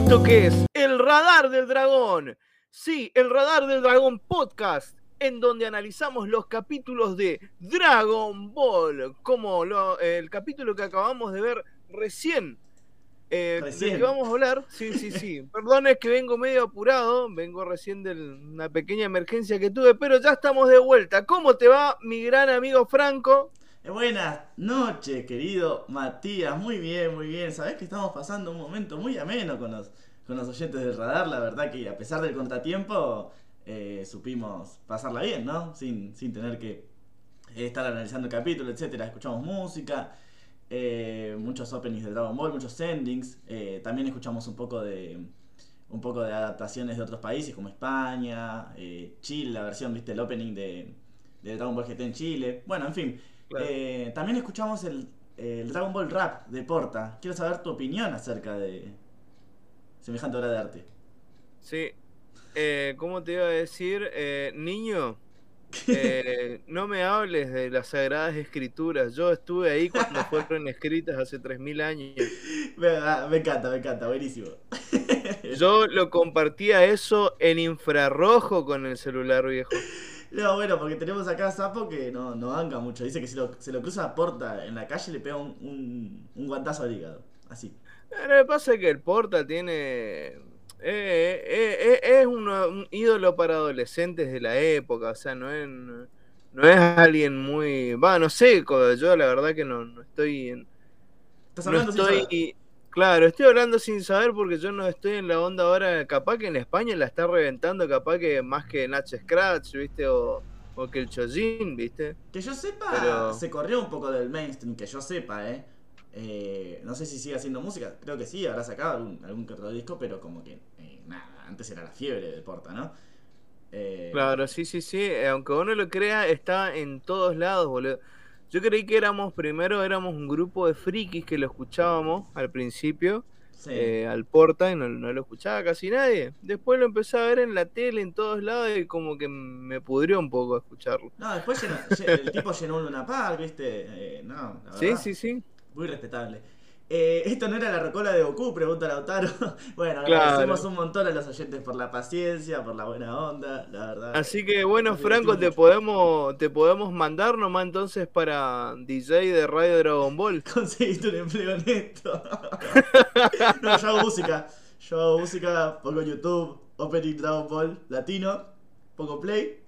esto que es el Radar del Dragón. Sí, el Radar del Dragón podcast, en donde analizamos los capítulos de Dragon Ball, como lo- el capítulo que acabamos de ver recién. Eh, Recién. ¿De qué vamos a hablar? Sí, sí, sí. Perdón, es que vengo medio apurado, vengo recién de una pequeña emergencia que tuve, pero ya estamos de vuelta. ¿Cómo te va, mi gran amigo Franco? Buenas noches, querido Matías. Muy bien, muy bien. Sabés que estamos pasando un momento muy ameno con los, con los oyentes del radar. La verdad que a pesar del contratiempo, eh, supimos pasarla bien, ¿no? Sin, sin tener que estar analizando el capítulo, etcétera. Escuchamos música, eh, muchos openings de Dragon Ball, muchos endings. eh, también escuchamos un poco de un poco de adaptaciones de otros países como España, eh, Chile, la versión, viste, el opening de, de Dragon Ball GT en Chile. Bueno, en fin. Claro. Eh, también escuchamos el, el Dragon Ball Rap de Porta. Quiero saber tu opinión acerca de semejante obra de arte. Sí. Eh, ¿Cómo te iba a decir? Eh, niño, eh, no me hables de las sagradas escrituras. Yo estuve ahí cuando fueron escritas hace 3.000 años. Me, ah, me encanta, me encanta, buenísimo. Yo lo compartía eso en infrarrojo con el celular viejo. No, bueno, porque tenemos acá a Sapo que no, no banca mucho. Dice que si lo, se lo cruza a Porta en la calle le pega un, un, un guantazo al hígado. Así. Eh, Lo que pasa es que el Porta tiene. eh, eh, eh, es un, un ídolo para adolescentes de la época, o sea, no es, no es alguien muy. Va, no sé, yo la verdad que no, no estoy en, Estás No hablando saber. estoy. Claro, estoy hablando sin saber porque yo no estoy en la onda ahora. Capaz que en España la está reventando, capaz que más que Natch Scratch, ¿viste? O, o que el Chojin, ¿viste? Que yo sepa, Pero- se corrió un poco del mainstream, que yo sepa, ¿eh? Eh, no sé si sigue haciendo música, creo que sí, habrá sacado algún, algún que otro disco, pero como que eh, nada, antes era la fiebre de Porta, ¿no? Eh, Claro, sí, sí, sí. eh, Aunque uno lo crea, está en todos lados, boludo. Yo creí que éramos, primero éramos un grupo de frikis que lo escuchábamos al principio, sí. eh, al Porta, y no, no lo escuchaba casi nadie. Después lo empecé a ver en la tele, en todos lados, y como que me pudrió un poco escucharlo. No, después llenó- el tipo llenó un Luna Park, ¿viste? Eh, no, la Sí, sí, sí. Muy respetable. Eh, esto no era la rocola de Goku, pregunta Lautaro. bueno, Claro. agradecemos un montón a los oyentes por la paciencia, por la buena onda, la verdad. Así que bueno, Franco, te mucho. podemos, te podemos mandar nomás entonces para DJ de Radio Dragon Ball. Conseguiste un empleo neto. no, yo hago música. Yo hago música, pongo YouTube, Opening Dragon Ball Latino, pongo play.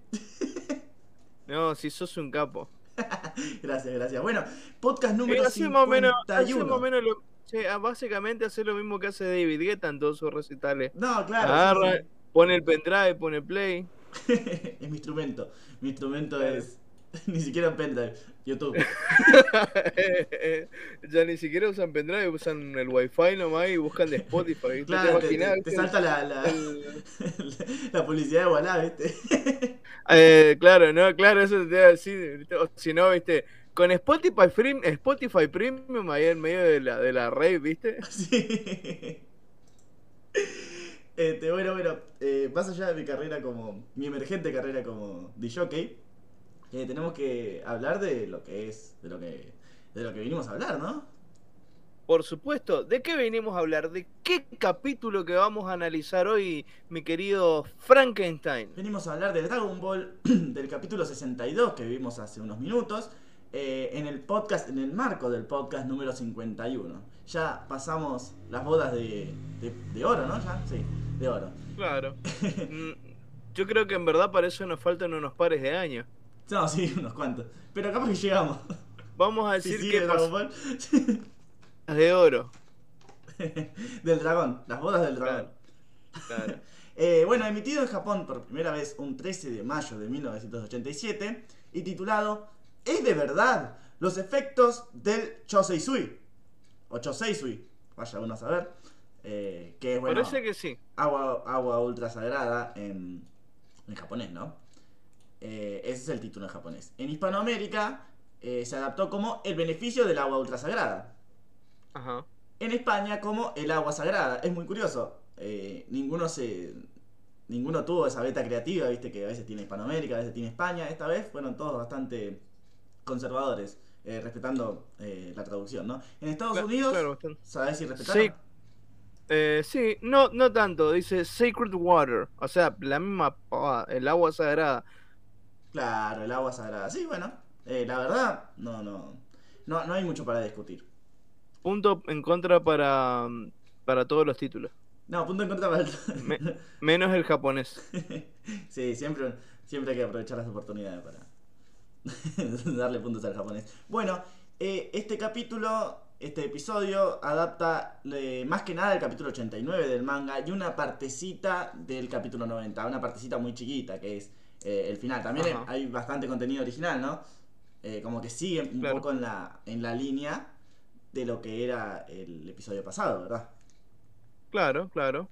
No, si sos un capo. Gracias, gracias. Bueno, podcast Sí, número así más o menos, así 51. más o menos lo- sí, ah, básicamente hace lo mismo que hace David Guetta en todos sus recitales. No, claro. Agarra, sí, pone el pendrive, pone play. sí. es mi instrumento. Mi instrumento Claro. es ni siquiera un pendrive, YouTube. ya ni siquiera usan pendrive, usan el wifi nomás y buscan de Spotify. Claro, te, salta la, la, la publicidad de Wallah, ¿viste? Eh, claro, no, claro, eso te iba a decir. si no, viste, con Spotify, Prim- Spotify Premium ahí en medio de la, de la rave, ¿viste? Sí. Este, bueno, bueno, eh, más allá de mi carrera como, mi emergente carrera como DJ, eh, tenemos que hablar de lo que es, de lo que, de lo que vinimos a hablar, ¿no? Por supuesto, ¿de qué venimos a hablar? ¿De qué capítulo que vamos a analizar hoy, mi querido Frankenstein? Venimos a hablar de Dragon Ball, del capítulo 62 que vivimos hace unos minutos, eh, en el podcast, en el marco del podcast número 51. Ya pasamos las bodas de, de, de oro, ¿no? Ya, sí, de oro. Claro. Mm, Yo creo que en verdad para eso nos faltan unos pares de años. No, sí, unos cuantos. Pero capaz que llegamos. Vamos a decir sí, que de oro. del dragón, las bodas del dragón. Claro. Eh, bueno, emitido en Japón por primera vez un 13 de mayo de 1987 y titulado ¿Es de verdad los efectos del Choseisui? O Choseisui, vaya uno a saber. Eh, que es bueno, Parece que sí. agua, agua ultra sagrada en, en japonés, ¿no? Eh, ese es el título en japonés. En Hispanoamérica eh, se adaptó como El beneficio del agua ultra sagrada. Ajá. En España como el agua sagrada. Es muy curioso. eh, ninguno se. Ninguno tuvo esa beta creativa, viste, que a veces tiene Hispanoamérica, a veces tiene España. Esta vez fueron todos bastante conservadores, eh, respetando eh, la traducción, ¿no? En Estados Unidos, claro. ¿sabés si respetaron? Sí. Eh, sí, no, no tanto. Dice Sacred Water. O sea, la misma el agua sagrada. Claro, el agua sagrada. Sí, bueno. Eh, la verdad, no, no, no. No hay mucho para discutir. Punto en contra para, para todos los títulos. No, punto en contra para el... menos el japonés. sí, siempre, siempre hay que aprovechar las oportunidades para darle puntos al japonés. Bueno, eh, este capítulo este episodio adapta más que nada el capítulo 89 del manga y una partecita del capítulo 90, una partecita muy chiquita que es eh, el final. También hay bastante contenido original, ¿no? Eh, como que sigue un poco en la, en la línea de lo que era el episodio pasado, ¿verdad? Claro, claro.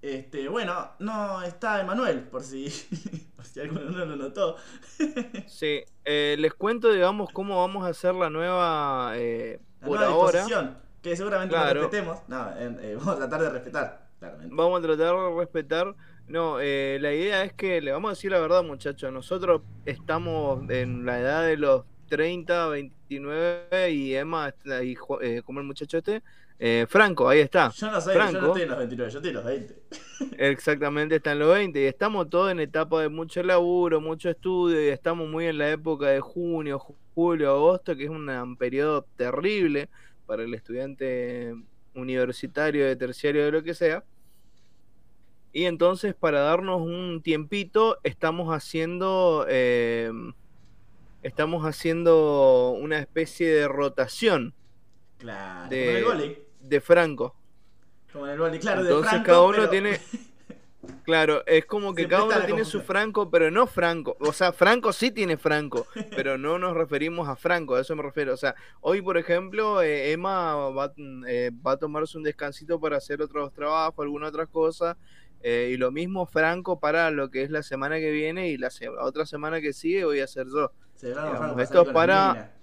Este, bueno, no está Emanuel, por si, por si alguno no lo notó. sí, eh, les cuento, digamos, cómo vamos a hacer la nueva por ahora. Que seguramente no respetemos. No, eh, vamos a tratar de respetar, Vamos a tratar de respetar. No, eh, la idea es que le vamos a decir la verdad, muchachos. Nosotros estamos en la edad de los 30, 29 y Emma, y, eh, como el muchacho este, eh, Franco, ahí está. Yo no sé, yo no estoy en los 29, yo estoy en los 20. Exactamente, está en los 20 y estamos todos en etapa de mucho laburo, mucho estudio y estamos muy en la época de junio, julio, agosto, que es un periodo terrible para el estudiante universitario, de terciario, de lo que sea. Y entonces para darnos un tiempito estamos haciendo... Eh, estamos haciendo una especie de rotación. Claro, de, de Franco. Como en el claro, Entonces de Franco, cada uno tiene. Claro, es como que cada uno tiene su Franco, pero no Franco. O sea, Franco sí tiene Franco, pero no nos referimos a Franco, a eso me refiero. O sea, hoy, por ejemplo, eh, Emma va, eh, va, a tomarse un descansito para hacer otros trabajos, alguna otra cosa. Eh, y lo mismo Franco para lo que es la semana que viene y la, otra semana que sigue voy a hacer yo. esto es para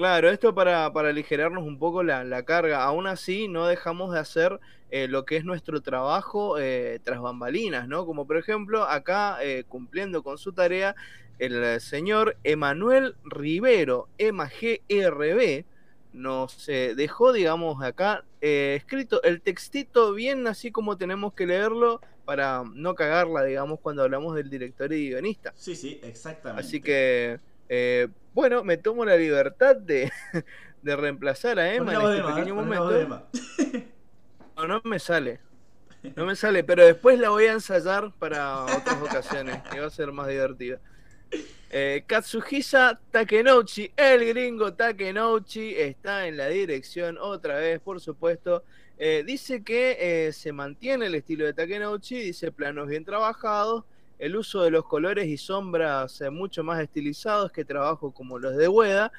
Claro, esto para, para aligerarnos un poco la, carga. Aún así, no dejamos de hacer eh, lo que es nuestro trabajo eh, tras bambalinas, ¿no? Como por ejemplo, acá eh, cumpliendo con su tarea, el señor Emanuel Rivero, MGRB, nos dejó, digamos, acá escrito el textito bien así como tenemos que leerlo para no cagarla, digamos, cuando hablamos del director y guionista. Sí, sí, exactamente. Así que eh, bueno, me tomo la libertad de, de reemplazar a Emma en este pequeño momento. No, no me sale. No me sale, pero después la voy a ensayar para otras ocasiones y va a ser más divertida. Eh, Katsuhisa Takenouchi, el gringo Takenouchi, está en la dirección otra vez, por supuesto. Eh, dice que eh, se mantiene el estilo de Takenouchi, dice planos bien trabajados, el uso de los colores y sombras eh, mucho más estilizados que trabajos como los de Weda.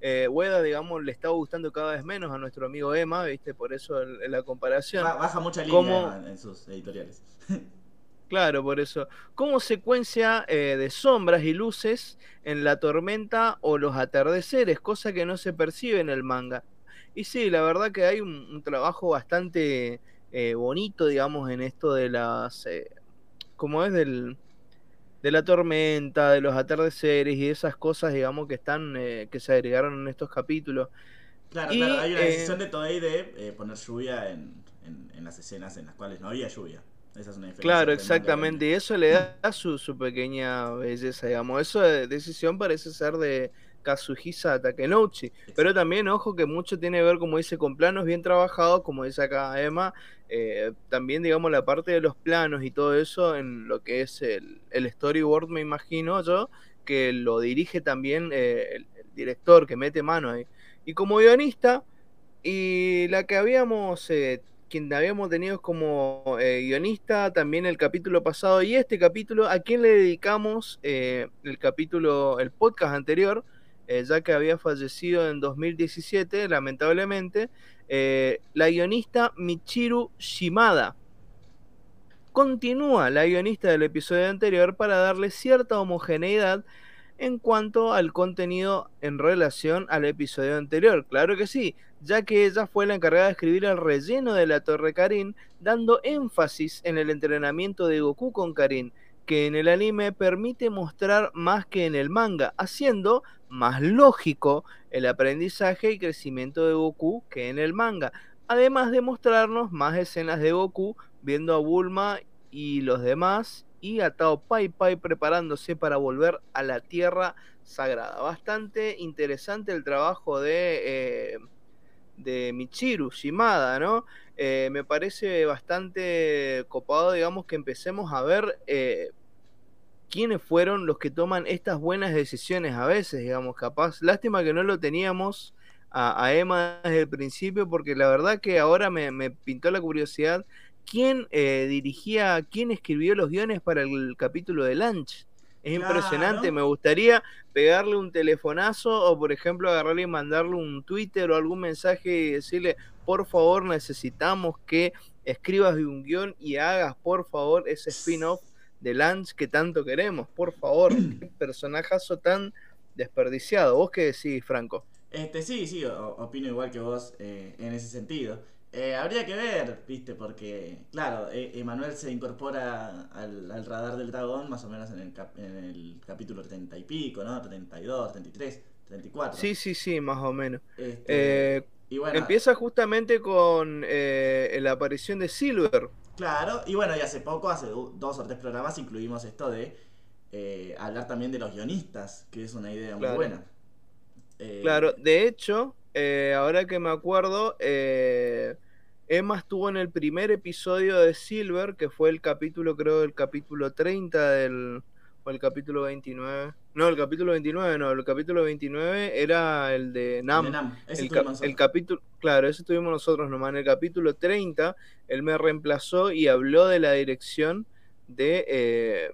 Eh, Weda, digamos, le está gustando cada vez menos a nuestro amigo Emma, ¿viste? Por eso la comparación. Baja mucha línea en sus editoriales. Claro, por eso. Como secuencia eh, de sombras y luces en la tormenta o los atardeceres, cosa que no se percibe en el manga. Y sí, la verdad que hay un, trabajo bastante eh, bonito, digamos, en esto de las como es del, de la tormenta, de los atardeceres y esas cosas, digamos, que están, eh, que se agregaron en estos capítulos. Claro, claro, hay una decisión eh, de Toei de eh, poner lluvia en, en, las escenas en las cuales no había lluvia. Esa es una diferencia. Claro, exactamente, y eso le da su, su pequeña belleza, digamos. Esa decisión parece ser de, Kazuhisa Takenouchi. Pero también, ojo, que mucho tiene que ver, como dice, con planos bien trabajados, como dice acá Emma. Eh, también, digamos, la parte de los planos y todo eso en lo que es el, storyboard, me imagino yo, que lo dirige también eh, el, director, que mete mano ahí. Y como guionista, y la que habíamos eh, quien habíamos tenido como guionista también el capítulo pasado y este capítulo, a quién le dedicamos el capítulo, el podcast anterior, eh, ya que había fallecido en 2017, lamentablemente, eh, la guionista Michiru Shimada. Continúa la guionista del episodio anterior para darle cierta homogeneidad en cuanto al contenido en relación al episodio anterior. Claro que sí, ya que ella fue la encargada de escribir el relleno de la Torre Karin, dando énfasis en el entrenamiento de Goku con Karin, que en el anime permite mostrar más que en el manga, haciendo más lógico el aprendizaje y crecimiento de Goku que en el manga. además de mostrarnos más escenas de Goku viendo a Bulma y los demás y a Tao Pai Pai preparándose para volver a la Tierra Sagrada. Bastante interesante el trabajo de, eh, de Michiru Shimada, ¿no? Eh, me parece bastante copado, digamos, que empecemos a ver eh, quiénes fueron los que toman estas buenas decisiones a veces, digamos, capaz. Lástima que no lo teníamos a, Emma desde el principio, porque la verdad que ahora me, pintó la curiosidad quién eh, dirigía, quién escribió los guiones para el capítulo de Lunch. Es impresionante, me gustaría pegarle un telefonazo o por ejemplo agarrarle y mandarle un Twitter o algún mensaje y decirle, por favor necesitamos que escribas un guion y hagas por favor ese spin-off de Lance que tanto queremos, por favor, qué personajazo tan desperdiciado. ¿Vos qué decís, Franco? Este, sí, sí, opino igual que vos eh, en ese sentido. Eh, habría que ver, viste, porque, claro, e, Emanuel se incorpora al, radar del dragón más o menos en el, en el capítulo 30 y pico, ¿no? 32, 33, 34. Sí, sí, sí, más o menos. Este, eh, y bueno, empieza justamente con la aparición de Silver. Claro, y bueno, y hace poco, hace dos o tres programas, incluimos esto de hablar también de los guionistas, que es una idea muy buena. Eh, claro, de hecho, eh, ahora que me acuerdo, eh, Emma estuvo en el primer episodio de Silver, que fue el capítulo, creo, el capítulo 30 del... o el capítulo 29. No, el capítulo 29, no, el capítulo 29 era el de Nam. el, capítulo, claro, ese tuvimos nosotros nomás. En el capítulo 30, él me reemplazó y habló de la dirección de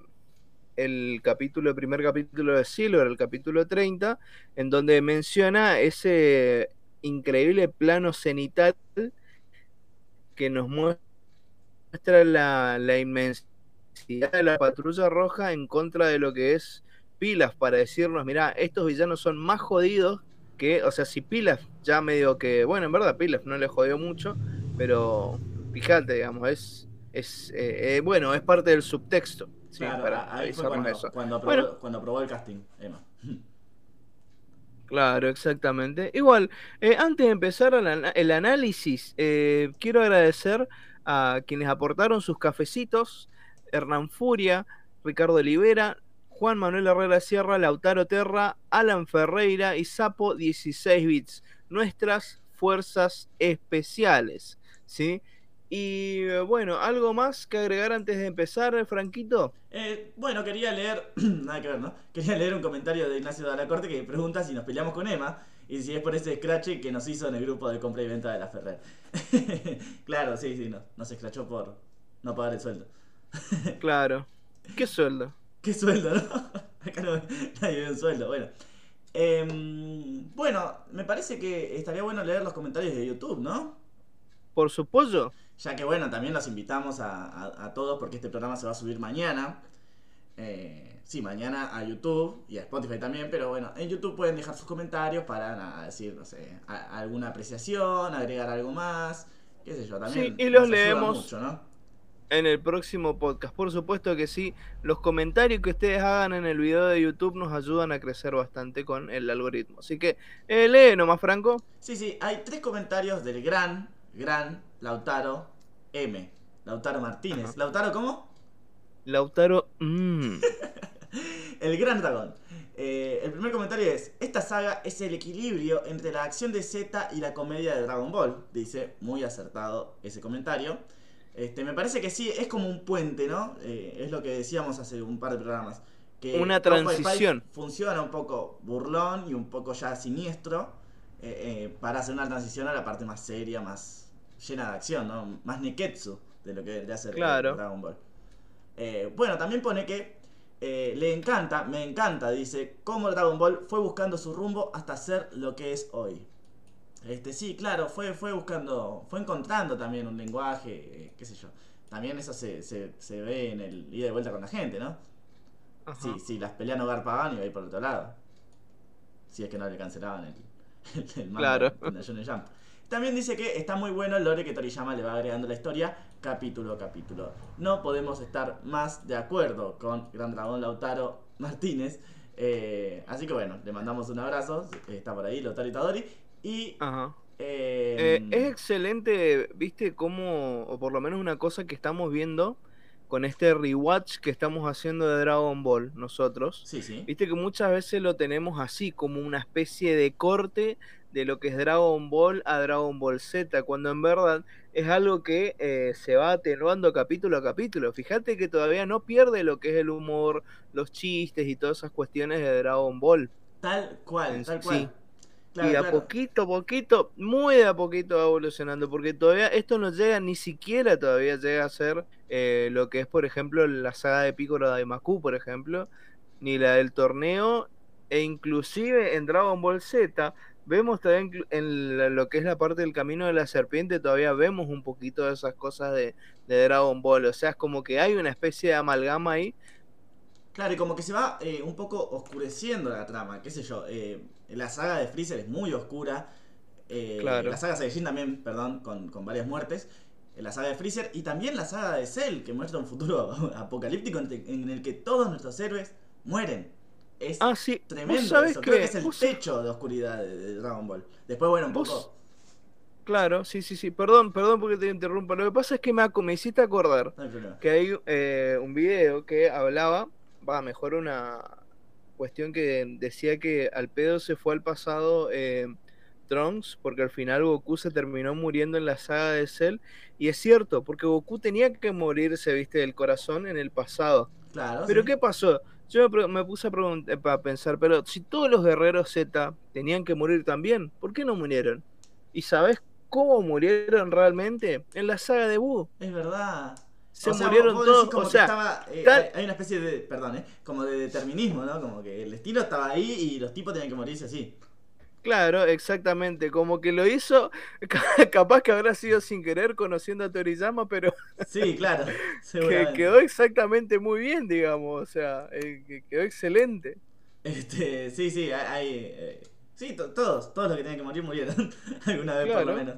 el capítulo, el primer capítulo de Silver, el capítulo 30, en donde menciona ese increíble plano cenital que nos muestra la, la inmensidad de la patrulla roja en contra de lo que es Pilaf, para decirnos, mira, estos villanos son más jodidos que, o sea, si Pilaf ya medio que, bueno, en verdad Pilaf no le jodió mucho, pero fíjate, digamos, es, es eh, eh, bueno, es parte del subtexto claro, ahí fue cuando, aprobó, el casting, Emma. Claro, exactamente. Igual, eh, antes de empezar el, análisis, eh, quiero agradecer a quienes aportaron sus cafecitos, Hernán Furia, Ricardo Olivera, Juan Manuel Herrera Sierra, Lautaro Terra, Alan Ferreira y Sapo 16 bits, nuestras fuerzas especiales, ¿sí? Y eh, bueno, ¿algo más que agregar antes de empezar, Franquito? Eh, bueno, quería leer, nada que ver, ¿no? Quería leer un comentario de Ignacio de la Corte que pregunta si nos peleamos con Emma y si es por ese scratch que nos hizo en el grupo de compra y venta de la Ferrer. claro, sí, sí, no, nos escrachó por no pagar el sueldo. claro. ¿Qué sueldo? ¿Qué sueldo, no? Acá no nadie ve un sueldo, bueno. Em, bueno, me parece que estaría bueno leer los comentarios de YouTube, ¿no? Por supuesto. Ya que bueno, también los invitamos a, todos porque este programa se va a subir mañana. Eh, sí, mañana a YouTube y a Spotify también, pero bueno, en YouTube pueden dejar sus comentarios para decir, no sé, alguna apreciación, agregar algo más, qué sé yo, también. Sí, y los leemos en el próximo podcast. Por supuesto que sí, los comentarios que ustedes hagan en el video de YouTube nos ayudan a crecer bastante con el algoritmo. Así que, eh, lee nomás, Franco. Sí, sí, hay tres comentarios del gran, gran Lautaro M. Lautaro Martínez. ¿Lautaro cómo? Lautaro. Mmm. el gran dragón. Eh, el primer comentario es: Esta saga es el equilibrio entre la acción de Z y la comedia de Dragon Ball. Dice, muy acertado ese comentario. Este, me parece que sí, es como un puente, ¿no? Eh, es lo que decíamos hace un par de programas. Que Una transición. Funciona un poco burlón y un poco ya siniestro eh, para hacer una transición a la parte más seria, más llena de acción, ¿no? Más Neketsu de lo que debería ser Dragon Ball. Eh, bueno, también pone que eh, le encanta, me encanta, dice, cómo Dragon Ball fue buscando su rumbo hasta ser lo que es hoy. Este, sí, claro, fue, fue buscando, fue encontrando también un lenguaje, eh, qué sé yo. También eso se, se, ve en el ida de vuelta con la gente, ¿no? Sí, sí, las peleas no garpaban y iba a ir por otro lado. Si es que no le cancelaban el, el, claro. Jump. También dice que está muy bueno el lore que Toriyama le va agregando la historia capítulo a capítulo. No podemos estar más de acuerdo con Gran Dragón Lautaro Martínez. Eh, así que bueno, le mandamos un abrazo. Está por ahí Lautaro Itadori. Y Eh, Em, es excelente, viste, cómo, o por lo menos una cosa que estamos viendo con este rewatch que estamos haciendo de Dragon Ball nosotros. Sí, sí. Viste que muchas veces lo tenemos así, como una especie de corte de lo que es Dragon Ball a Dragon Ball Z, cuando en verdad es algo que eh, se va atenuando capítulo a capítulo. Fíjate que todavía no pierde lo que es el humor, los chistes y todas esas cuestiones de Dragon Ball. Tal cual, tal sí. cual. Claro, y a claro. poquito a poquito, muy de a poquito va evolucionando, porque todavía esto no llega, ni siquiera todavía llega a ser eh, lo que es, por ejemplo, la saga de Piccolo Daimaku, por ejemplo, ni la del torneo, e inclusive en Dragon Ball Z, vemos también en lo que es la parte del camino de la serpiente, todavía vemos un poquito de esas cosas de, de Dragon Ball, o sea, es como que hay una especie de amalgama ahí. Claro, y como que se va eh, un poco oscureciendo la trama, qué sé yo. eh, la saga de Freezer es muy oscura. eh, Claro. La saga de Saiyajin también, perdón, con, con varias muertes. eh, La saga de Freezer y también la saga de Cell, que muestra un futuro apocalíptico en el que todos nuestros héroes mueren. Es Ah, sí, tremendo eso. Creo que- que es el techo de oscuridad de, de Dragon Ball. Después, bueno, un Vos- poco. Claro, sí, sí, sí, perdón, perdón porque te interrumpa, lo que pasa es que me, me hiciste acordar No que hay eh, un video que hablaba, va, mejor una cuestión que decía que al pedo se fue al pasado eh, Trunks, porque al final Goku se terminó muriendo en la saga de Cell, y es cierto, porque Goku tenía que morirse, viste, del corazón en el pasado. Claro. Pero sí. ¿qué pasó? Yo me, puse a, eh, a pensar, pero si todos los guerreros Z tenían que morir también, ¿por qué no murieron? ¿Y sabes cómo murieron realmente? En la saga de Buu. Es verdad. Se O sea, murieron todos, como o sea, estaba, eh, tal- hay- hay una especie de, perdón, eh, como de determinismo, ¿no? Como que el destino estaba ahí y los tipos tenían que morirse así. Claro, exactamente, como que lo hizo, capaz que habrá sido sin querer conociendo a Toriyama, pero Sí, claro, que quedó exactamente muy bien, digamos, o sea, eh, que quedó excelente. Este, sí, sí, hay, eh, sí, to- todos, todos los que tenían que morir murieron alguna vez por lo menos.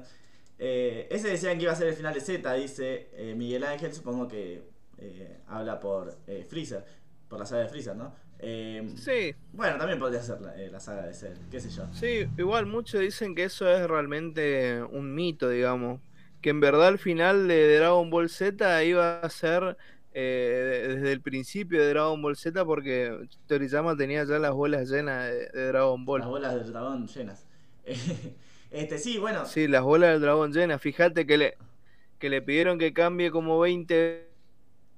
Eh, ese decían que iba a ser el final de Z, dice eh, Miguel Ángel, supongo que eh, habla por eh, Freezer, por la saga de Freezer, ¿no? Eh, Sí, Bueno, también podría ser la, eh, la saga de Cell, qué sé yo. Sí, igual muchos dicen que eso es realmente un mito, digamos. Que en verdad el final de Dragon Ball Z iba a ser eh, desde el principio de Dragon Ball Z porque Toriyama tenía ya las bolas llenas de, de Dragon Las Ball. bolas del dragón llenas. Este, sí, bueno, Sí, las bolas del dragón llenas. Fíjate que le, que le pidieron que cambie como 20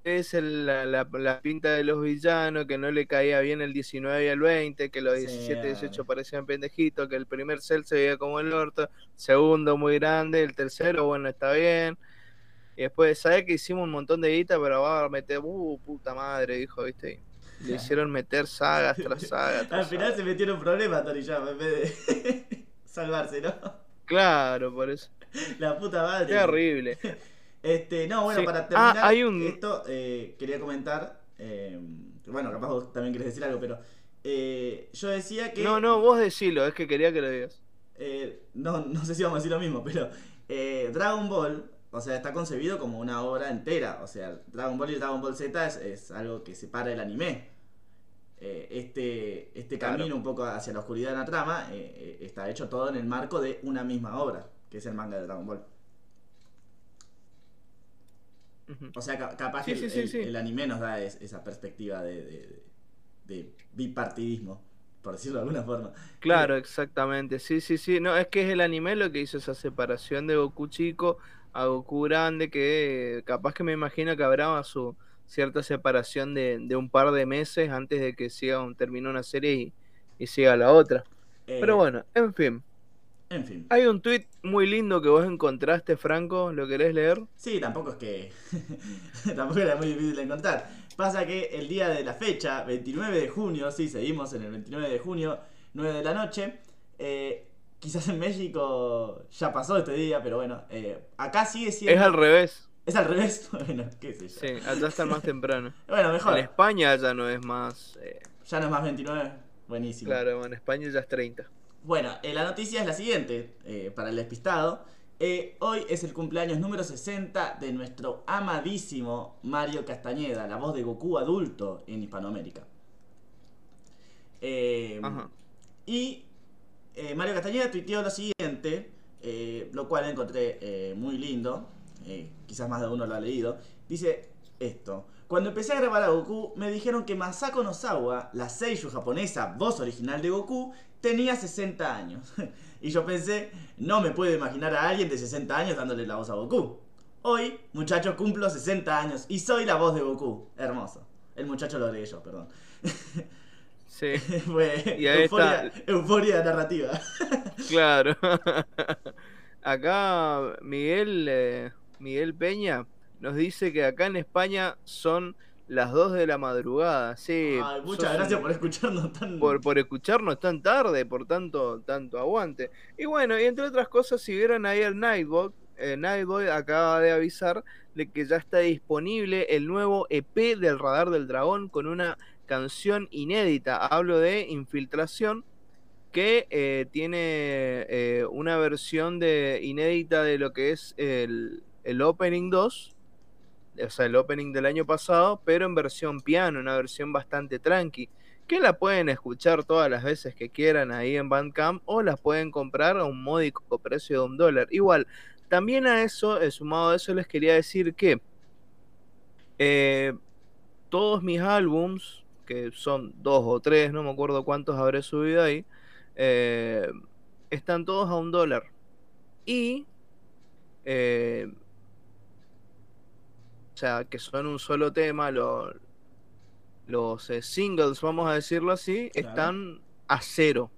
veces la, la- la pinta de los villanos, que no le caía bien el 19 y el 20, que los Sí, 17 y 18 ay. parecían pendejitos, que el primer cel se veía como el orto, segundo muy grande, el tercero, bueno, está bien. Y después, ¿sabes que hicimos un montón de guita, pero va a meter, uh, puta madre, dijo, viste? Le hicieron meter sagas tras sagas. al final sagas. se metieron problemas Toriyama en vez de salvarse, ¿no? Claro, por eso. La puta madre. Terrible. Este, no, bueno, Sí. para Ah, terminar hay un- esto, eh, quería comentar, eh, bueno, capaz vos también querés decir algo, pero eh, yo decía que... No, no, vos decilo, es que quería que lo digas. eh, no, no sé si vamos a decir lo mismo, pero eh, Dragon Ball, o sea, está concebido como una obra entera. O sea, Dragon Ball y Dragon Ball Z es, es algo que separa el anime. Este este Claro. camino un poco hacia la oscuridad de la trama está hecho todo en el marco de una misma obra, que es el manga de Dragon Ball. O sea, ca- capaz Sí, el, sí, sí, el- sí. el anime nos da es- esa perspectiva de, de, de bipartidismo, por decirlo de alguna forma. Claro, exactamente. Sí, sí, sí. No, es que es el anime lo que hizo esa separación de Goku chico a Goku grande, que eh, capaz que me imagino que habrá su cierta separación de, de un par de meses antes de que siga un, termine una serie y, y siga la otra. Eh, Pero bueno, en fin. En fin. Hay un tweet muy lindo que vos encontraste, Franco. ¿Lo querés leer? Sí, tampoco es que. tampoco era muy difícil de encontrar. Pasa que el día de la fecha, 29 de junio, sí, seguimos en el 29 de junio, 9 de la noche. eh, quizás en México ya pasó este día, pero bueno, eh, acá sigue siendo. Es al revés. ¿Es al revés. bueno, qué sé yo. Sí, allá está más temprano. Bueno, En mejor. España ya no es más. eh, Ya no es más 29. Buenísimo. claro, en España ya es 30. Bueno, eh, la noticia es la siguiente, eh, para el despistado. Eh, hoy es el cumpleaños número 60 de nuestro amadísimo Mario Castañeda, la voz de Goku adulto en Hispanoamérica. Eh, Ajá. y Mario Castañeda tuiteó lo siguiente, lo cual encontré muy lindo, quizás más de uno lo ha leído. Dice esto, cuando empecé a grabar a Goku me dijeron que Masako Nozawa, la seiyuu japonesa, voz original de Goku, tenía 60 años. y yo pensé, no me puedo imaginar a alguien de 60 años dándole la voz a Goku. Hoy, muchacho, cumplo 60 años y soy la voz de Goku. Hermoso. El muchacho lo agregué yo, perdón. Sí. Fue Y ahí euforia, está. euforia narrativa. Claro. Acá Miguel, eh, Miguel Peña nos dice que acá en España son las 2 de la madrugada. Sí, Ay, muchas gracias por escucharnos tan... por, por escucharnos tan tarde, por tanto, tanto aguante. Y bueno, y entre otras cosas, si vieron ahí el Nightbot, eh, Nightbot acaba de avisar de que ya está disponible el nuevo EP del Radar del Dragón con una canción inédita. Hablo de Infiltración, que eh, tiene eh, una versión de inédita de lo que es el, el Opening 2 o sea, el opening del año pasado, pero en versión piano, una versión bastante tranqui, que la pueden escuchar todas las veces que quieran ahí en Bandcamp o las pueden comprar a un módico precio de un dólar. Igual, también a eso, eh, sumado a eso, les quería decir que eh, todos mis álbums, que son dos o tres, no me acuerdo cuántos habré subido ahí, eh, están todos a un dólar. Y o sea, que son un solo tema, lo- los eh, singles, vamos a decirlo así, Claro. están a cero.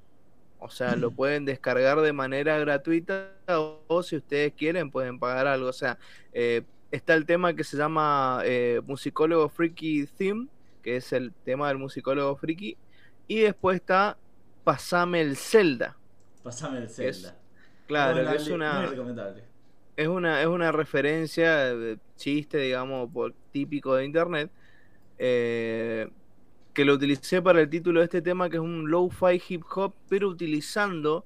O sea, lo pueden descargar de manera gratuita o, o si ustedes quieren pueden pagar algo. O sea, eh, está el tema que se llama eh, Musicólogo Freaky Theme, que es el tema del musicólogo Freaky. Y después está Pasame el Zelda. Pasame el Zelda. Claro, que es una, Muy recomendable. Es una, es una referencia, chiste, digamos, por, típico de internet, eh, que lo utilicé para el título de este tema, que es un lo-fi hip hop, pero utilizando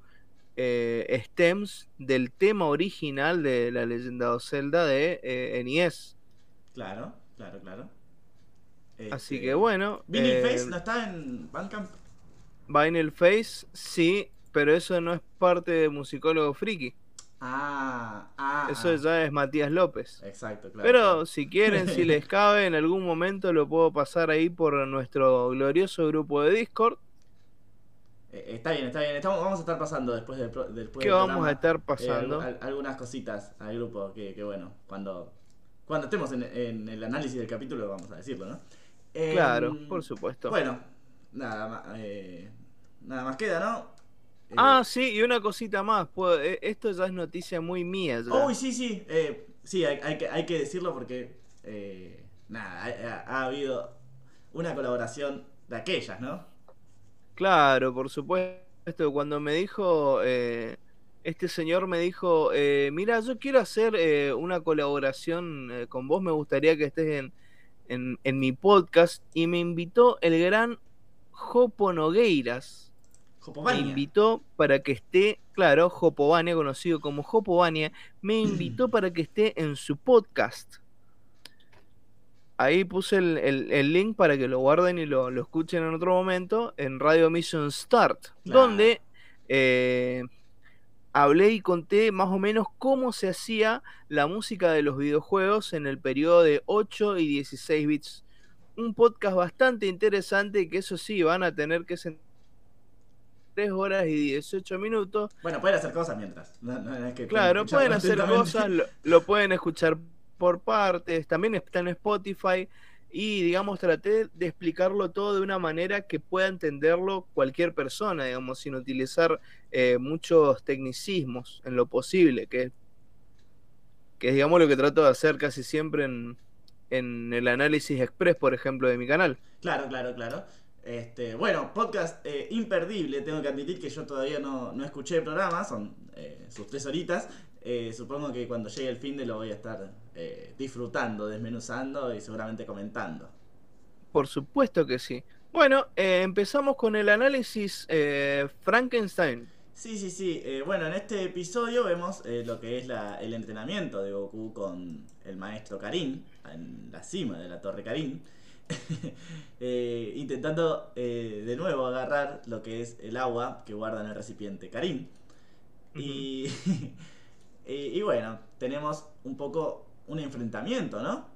eh, stems del tema original de la leyenda de Zelda de eh, NES. Claro, claro, claro. Así Este, que bueno, Vinyl eh, Face no está en Bandcamp. Vinyl Face, sí, pero eso no es parte de Musicólogo Friki. Ah, ah. Eso ah. ya es Matías López. Exacto, claro. Pero claro. si quieren, si les cabe, en algún momento lo puedo pasar ahí por nuestro glorioso grupo de Discord. Eh, está bien, está bien. Estamos, vamos a estar pasando después del, después del vamos a estar eh, pasando. al- algunas cositas al grupo que, que bueno, cuando, cuando estemos en, en el análisis del capítulo vamos a decirlo, ¿no? Em, Claro, por supuesto. Bueno, nada más, eh, nada más queda, ¿no? Eh, Ah, sí, y una cosita más. puedo- eh, esto ya es noticia muy mía. ya. Uy, sí, sí. eh, sí, hay, hay que, hay que decirlo porque. eh, nada, ha, ha- ha habido una colaboración de aquellas, ¿no? Claro, por supuesto. Cuando me dijo, eh, este señor me dijo, eh, mira, yo quiero hacer eh, una colaboración eh, con vos, me gustaría que estés en, en, en mi podcast. Y me invitó el gran Jopo Nogueiras. Me invitó para que esté, claro, Jopovania, conocido como Jopovania, me invitó para que esté en su podcast. Ahí puse el, el- el link para que lo guarden y lo, lo escuchen en otro momento en Radio Mission Start, Claro. donde eh, hablé y conté más o menos cómo se hacía la música de los videojuegos en el periodo de 8 y 16 bits. Un podcast bastante interesante que eso sí, van a tener que sentar 3 horas y 18 minutos. Bueno, pueden hacer cosas mientras. No, no es que Claro, pueden hacer cosas, lo, lo pueden escuchar por partes, también está en Spotify y digamos traté de explicarlo todo de una manera que pueda entenderlo cualquier persona, digamos, sin utilizar eh, muchos tecnicismos en lo posible, que, que es digamos lo que trato de hacer casi siempre en, en el análisis express, por ejemplo, de mi canal. Claro, claro, claro. Este, bueno, podcast eh, imperdible. Tengo que admitir que yo todavía no, no escuché el programa, son eh, sus tres horitas. Eh, supongo que cuando llegue el fin de lo voy a estar disfrutando, desmenuzando y seguramente comentando. Por supuesto que sí. Bueno, empezamos con el análisis Frankenstein. Sí, sí, sí. Bueno, en este episodio vemos lo que es la- el entrenamiento de Goku con el maestro Karin en la cima de la torre Karin. Eh, intentando eh, de nuevo agarrar lo que es el agua que guarda en el recipiente Karin. y, y, y bueno, tenemos un poco un enfrentamiento, ¿no?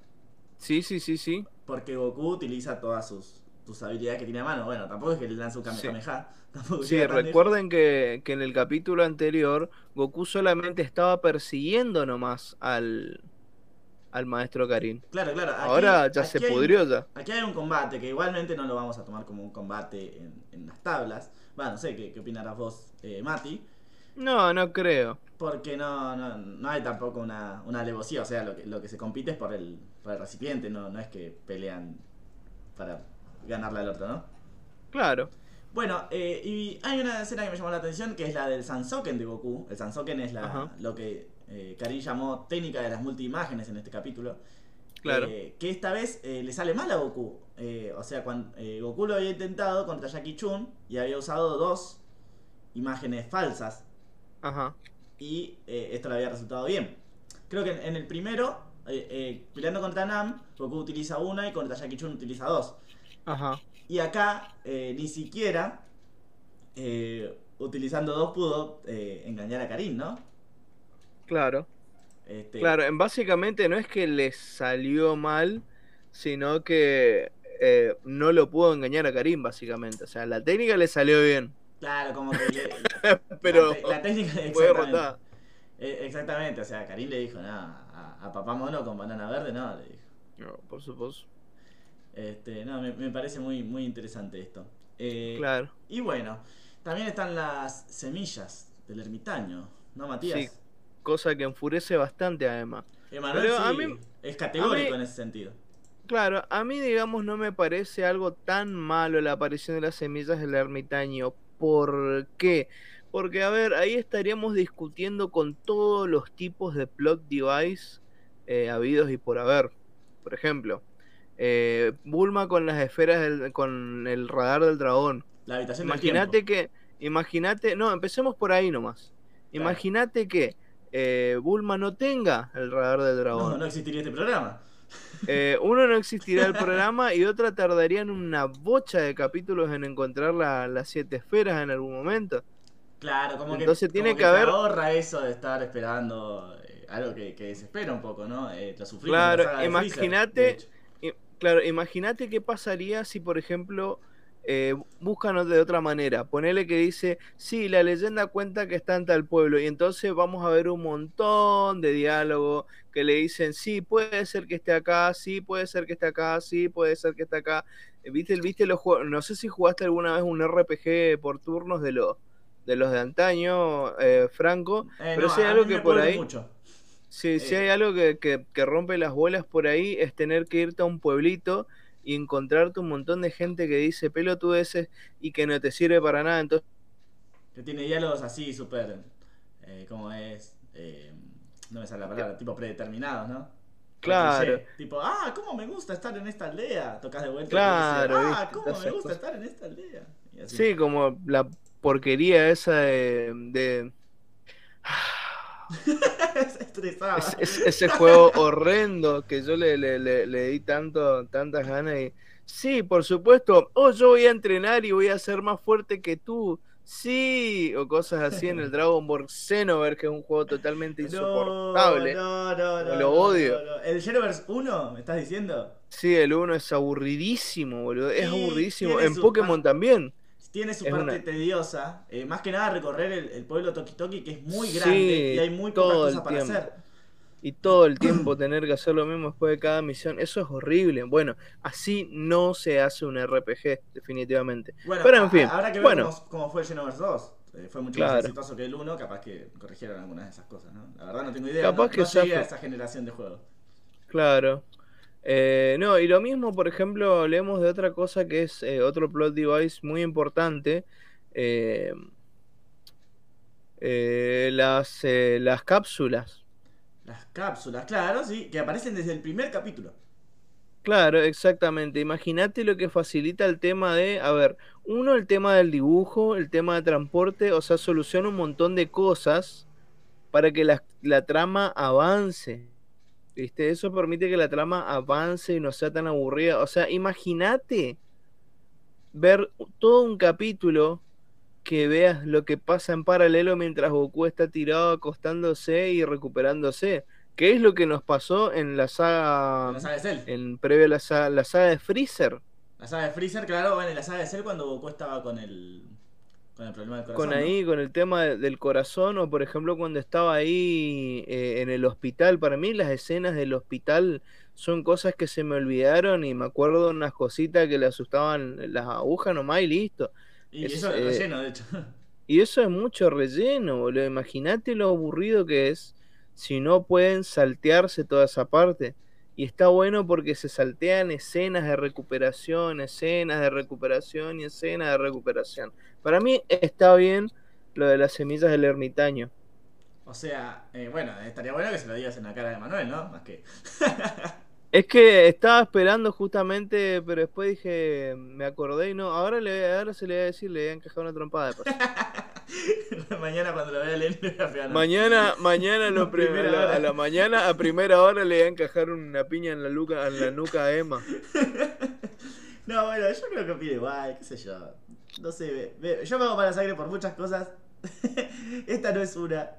Sí, sí, sí, sí. Porque Goku utiliza todas sus, tus habilidades que tiene a mano. Bueno, tampoco es que le lanza un Kamehameha. Sí, lejos. recuerden que, que en el capítulo anterior Goku solamente estaba persiguiendo nomás al, al maestro Karin. Claro, claro. aquí- Ahora ya se hay- pudrió ya. Aquí hay un combate que igualmente no lo vamos a tomar como un combate en, en las tablas. Bueno, no sé qué, qué opinarás vos, eh, Mati. No, no creo. Porque no, no, no hay tampoco una, una alevosía. O sea, lo que, lo que se compite es por el, por el recipiente. No, no es que pelean para ganarle al otro, ¿no? Claro. Bueno, eh, y hay una escena que me llamó la atención que es la del Sansoken de Goku. El Sansoken es la, Ajá. lo que eh, Karin llamó técnica de las multiimágenes en este capítulo. Claro. Eh, que esta vez eh, le sale mal a Goku. Eh, o sea, cuando Goku lo había intentado contra Jackie Chun y había usado dos imágenes falsas. Ajá. Y esto le había resultado bien. Creo que en, en el primero, peleando contra Nam, Goku utiliza una y contra Jackie Chun utiliza dos. Ajá. Y acá ni siquiera utilizando dos pudo engañar a Karin, ¿no? Claro. Este, Claro, en- básicamente no es que le salió mal, sino que eh, no lo pudo engañar a Karim, básicamente. O sea, la técnica le salió bien, Claro, como que le- pero la, técnica fue exactamente. derrotada. Eh, exactamente, o sea, Karim le dijo, no, a, a papá mono con banana verde, no, le dijo. No, por supuesto. Este, no, me, me parece muy, muy interesante esto. Eh, Claro. Y bueno, también están las semillas del ermitaño, ¿no, Matías? Sí. Cosa que enfurece bastante, además. Emanuel Pero a mí- es categórico mí- en ese sentido. Claro, a mí, digamos, no me parece algo tan malo la aparición de las semillas del ermitaño. ¿Por qué? Porque, a ver, ahí estaríamos discutiendo con todos los tipos de plot device eh, habidos y por haber. Por ejemplo, eh, Bulma con las esferas, del- con el radar del dragón. La habitación del Imagínate que, imagínate, no, empecemos por ahí nomás. Claro. Imagínate que eh, Bulma no tenga el radar del dragón. No, no existiría este programa. Eh, uno no existirá el programa y otra tardarían una bocha de capítulos en encontrar la- las siete esferas en algún momento. Claro, como que, Entonces tiene como que te haber- ahorra eso de estar esperando eh, algo que, que desespera un poco, ¿no? Eh, Claro, imagínate- claro, imagínate qué pasaría si, por ejemplo, eh, buscan de otra manera. Ponele que dice, sí, la leyenda cuenta que está en tal pueblo. Y entonces vamos a ver un montón de diálogo que le dicen, sí, puede ser que esté acá, sí, puede ser que esté acá, sí, puede ser que esté acá. Eh, ¿Viste, viste los juegos? No sé si jugaste alguna vez un RPG por turnos de los de los de antaño, eh, Franco. Eh, pero no, si hay algo que por ahí- mucho. Sí, si Eh. hay algo que, que- que rompe las bolas por ahí es tener que irte a un pueblito y encontrarte un montón de gente que dice pelotudeces y que no te sirve para nada. Entonces, Que tiene diálogos así, súper. Eh, ¿Cómo es? Eh, no me sale la palabra, tipo predeterminados, ¿no? Claro. Tipo, ah, ¿cómo me gusta estar en esta aldea? Tocas de vuelta. y te Claro, dice, ah, viste, ¿cómo me gusta cosas. estar en esta aldea? Y así. sí, como la porquería esa de... de- es- es- ese juego horrendo que yo le, le- le- le di tanto, tantas ganas y... Sí, por supuesto. Oh, yo voy a entrenar y voy a ser más fuerte que tú. Sí, o cosas así en el Dragon Ball Xenoverse, que es un juego totalmente insoportable. No, no, no, Lo odio. no, no. ¿El Xenoverse 1? ¿Me estás diciendo? Sí, el 1 es aburridísimo, boludo. Es aburridísimo. En Pokémon también. Tiene su Es parte una- tediosa. eh, más que nada recorrer el, el pueblo Toki Toki, que es muy Sí, grande y hay muy pocas cosas para tiempo. hacer. Y todo el tiempo tener que hacer lo mismo después de cada misión. Eso es horrible. Bueno, así no se hace un RPG, definitivamente. Bueno, Pero, en fin, habrá que ver bueno. cómo, cómo fue el Xenoverse 2. Eh, fue mucho Claro. más exitoso que el 1, capaz que corrigieron algunas de esas cosas, ¿no? La verdad no tengo idea. Capaz no, que no llegué a zafa. esa generación de juegos. Claro. Eh, no, y lo mismo, por ejemplo, hablemos de otra cosa que es eh, otro plot device muy importante. eh, eh, las, eh, las cápsulas. Las cápsulas, claro, sí, que aparecen desde el primer capítulo. Claro, exactamente. Imagínate lo que facilita el tema de, a ver, uno, el tema del dibujo, el tema de transporte, o sea, soluciona un montón de cosas para que la, la trama avance. ¿Viste? Eso permite que la trama avance y no sea tan aburrida. O sea, imagínate ver todo un capítulo que veas lo que pasa en paralelo mientras Goku está tirado acostándose y recuperándose. ¿Qué es lo que nos pasó en la saga. En la saga de Cell. En previo a la saga, la saga de Freezer? La saga de Freezer, claro, bueno, en la saga de Cell cuando Goku estaba con el. Con el problema del corazón. Con ahí, con el tema de- del corazón, o por ejemplo cuando estaba ahí eh, en el hospital. Para mí las escenas del hospital son cosas que se me olvidaron y me acuerdo unas cositas que le asustaban las agujas nomás y listo. Y es, eso es eh, relleno, de hecho. Y eso es mucho relleno, boludo. Imagínate lo aburrido que es si no pueden saltearse toda esa parte. Y está bueno porque se saltean escenas de recuperación, escenas de recuperación y escenas de recuperación. Para mí está bien lo de las semillas del ermitaño. O sea, eh, bueno, estaría bueno que se lo digas en la cara de Manuel, ¿no? Más que. Es que estaba esperando justamente, pero después dije, me acordé y no, ahora, le, ahora se le voy a decir, le voy a encajar una trompada de paso. Mañana cuando lo vea leer le voy a pegar Mañana, mañana lo A prim- primera a la, hora. a la mañana, a primera hora le voy a encajar una piña en la, nuca, en la nuca a Emma. No, bueno, yo creo que opino igual, qué sé yo. No sé, ve- ve- yo me hago mala sangre por muchas cosas. Esta no es una.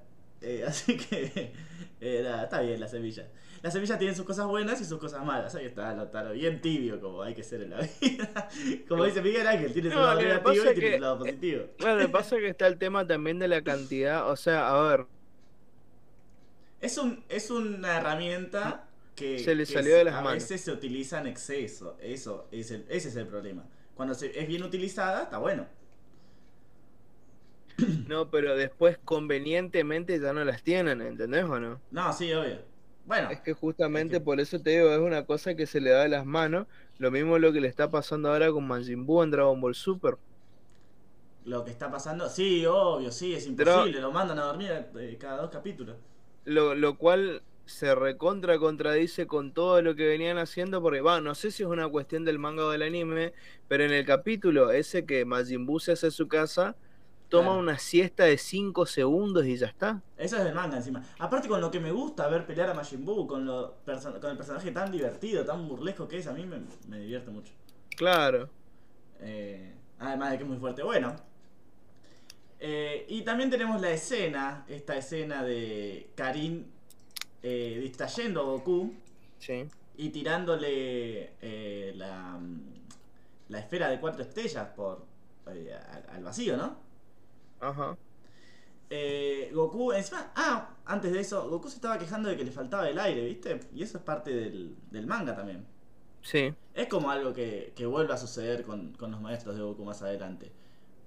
Eh, así que, eh, nada, está bien la semilla. Las semillas tienen sus cosas buenas y sus cosas malas. Ahí está, bien tibio como hay que ser en la vida. Como dice Miguel Ángel, tiene su No, lado negativo y tiene que- su lado positivo. Claro, lo que pasa es que está el tema también de la cantidad. O sea, a ver, Es, un, es una herramienta que, Se le que salió de las a manos. veces se utiliza en exceso. Eso es el, ese es el problema. Cuando se- es bien utilizada, está bueno. no, pero después convenientemente ya no las tienen, ¿entendés o no? No, sí, obvio. Bueno, Es que justamente Es que- por eso te digo, es una cosa que se le da de las manos. Lo mismo lo que le está pasando ahora con Majin Buu en Dragon Ball Super. lo que está pasando, sí, obvio, sí, es Pero- imposible. Lo mandan a dormir eh, cada dos capítulos. Lo, lo cual se recontra contradice con todo lo que venían haciendo, porque va, no sé si es una cuestión del manga o del anime, pero en el capítulo ese que Majin Buu se hace su casa, toma Claro. una siesta de 5 segundos y ya está. Eso es del manga encima. Aparte con lo que me gusta ver pelear a Majin Buu, con, lo perso- con el personaje tan divertido, tan burlesco que es, a mí me, me divierte mucho. Claro. Eh, además de que es muy fuerte. Bueno. Eh, y también tenemos la escena, esta escena de Karin eh, distrayendo a Goku Sí. y tirándole eh, la, la esfera de cuatro estrellas por al, al vacío, ¿no? Ajá. Eh, Goku, encima, ah, antes de eso, Goku se estaba quejando de que le faltaba el aire, ¿viste? Y eso es parte del, del manga también. Sí. Es como algo que, que vuelve a suceder con, con los maestros de Goku más adelante.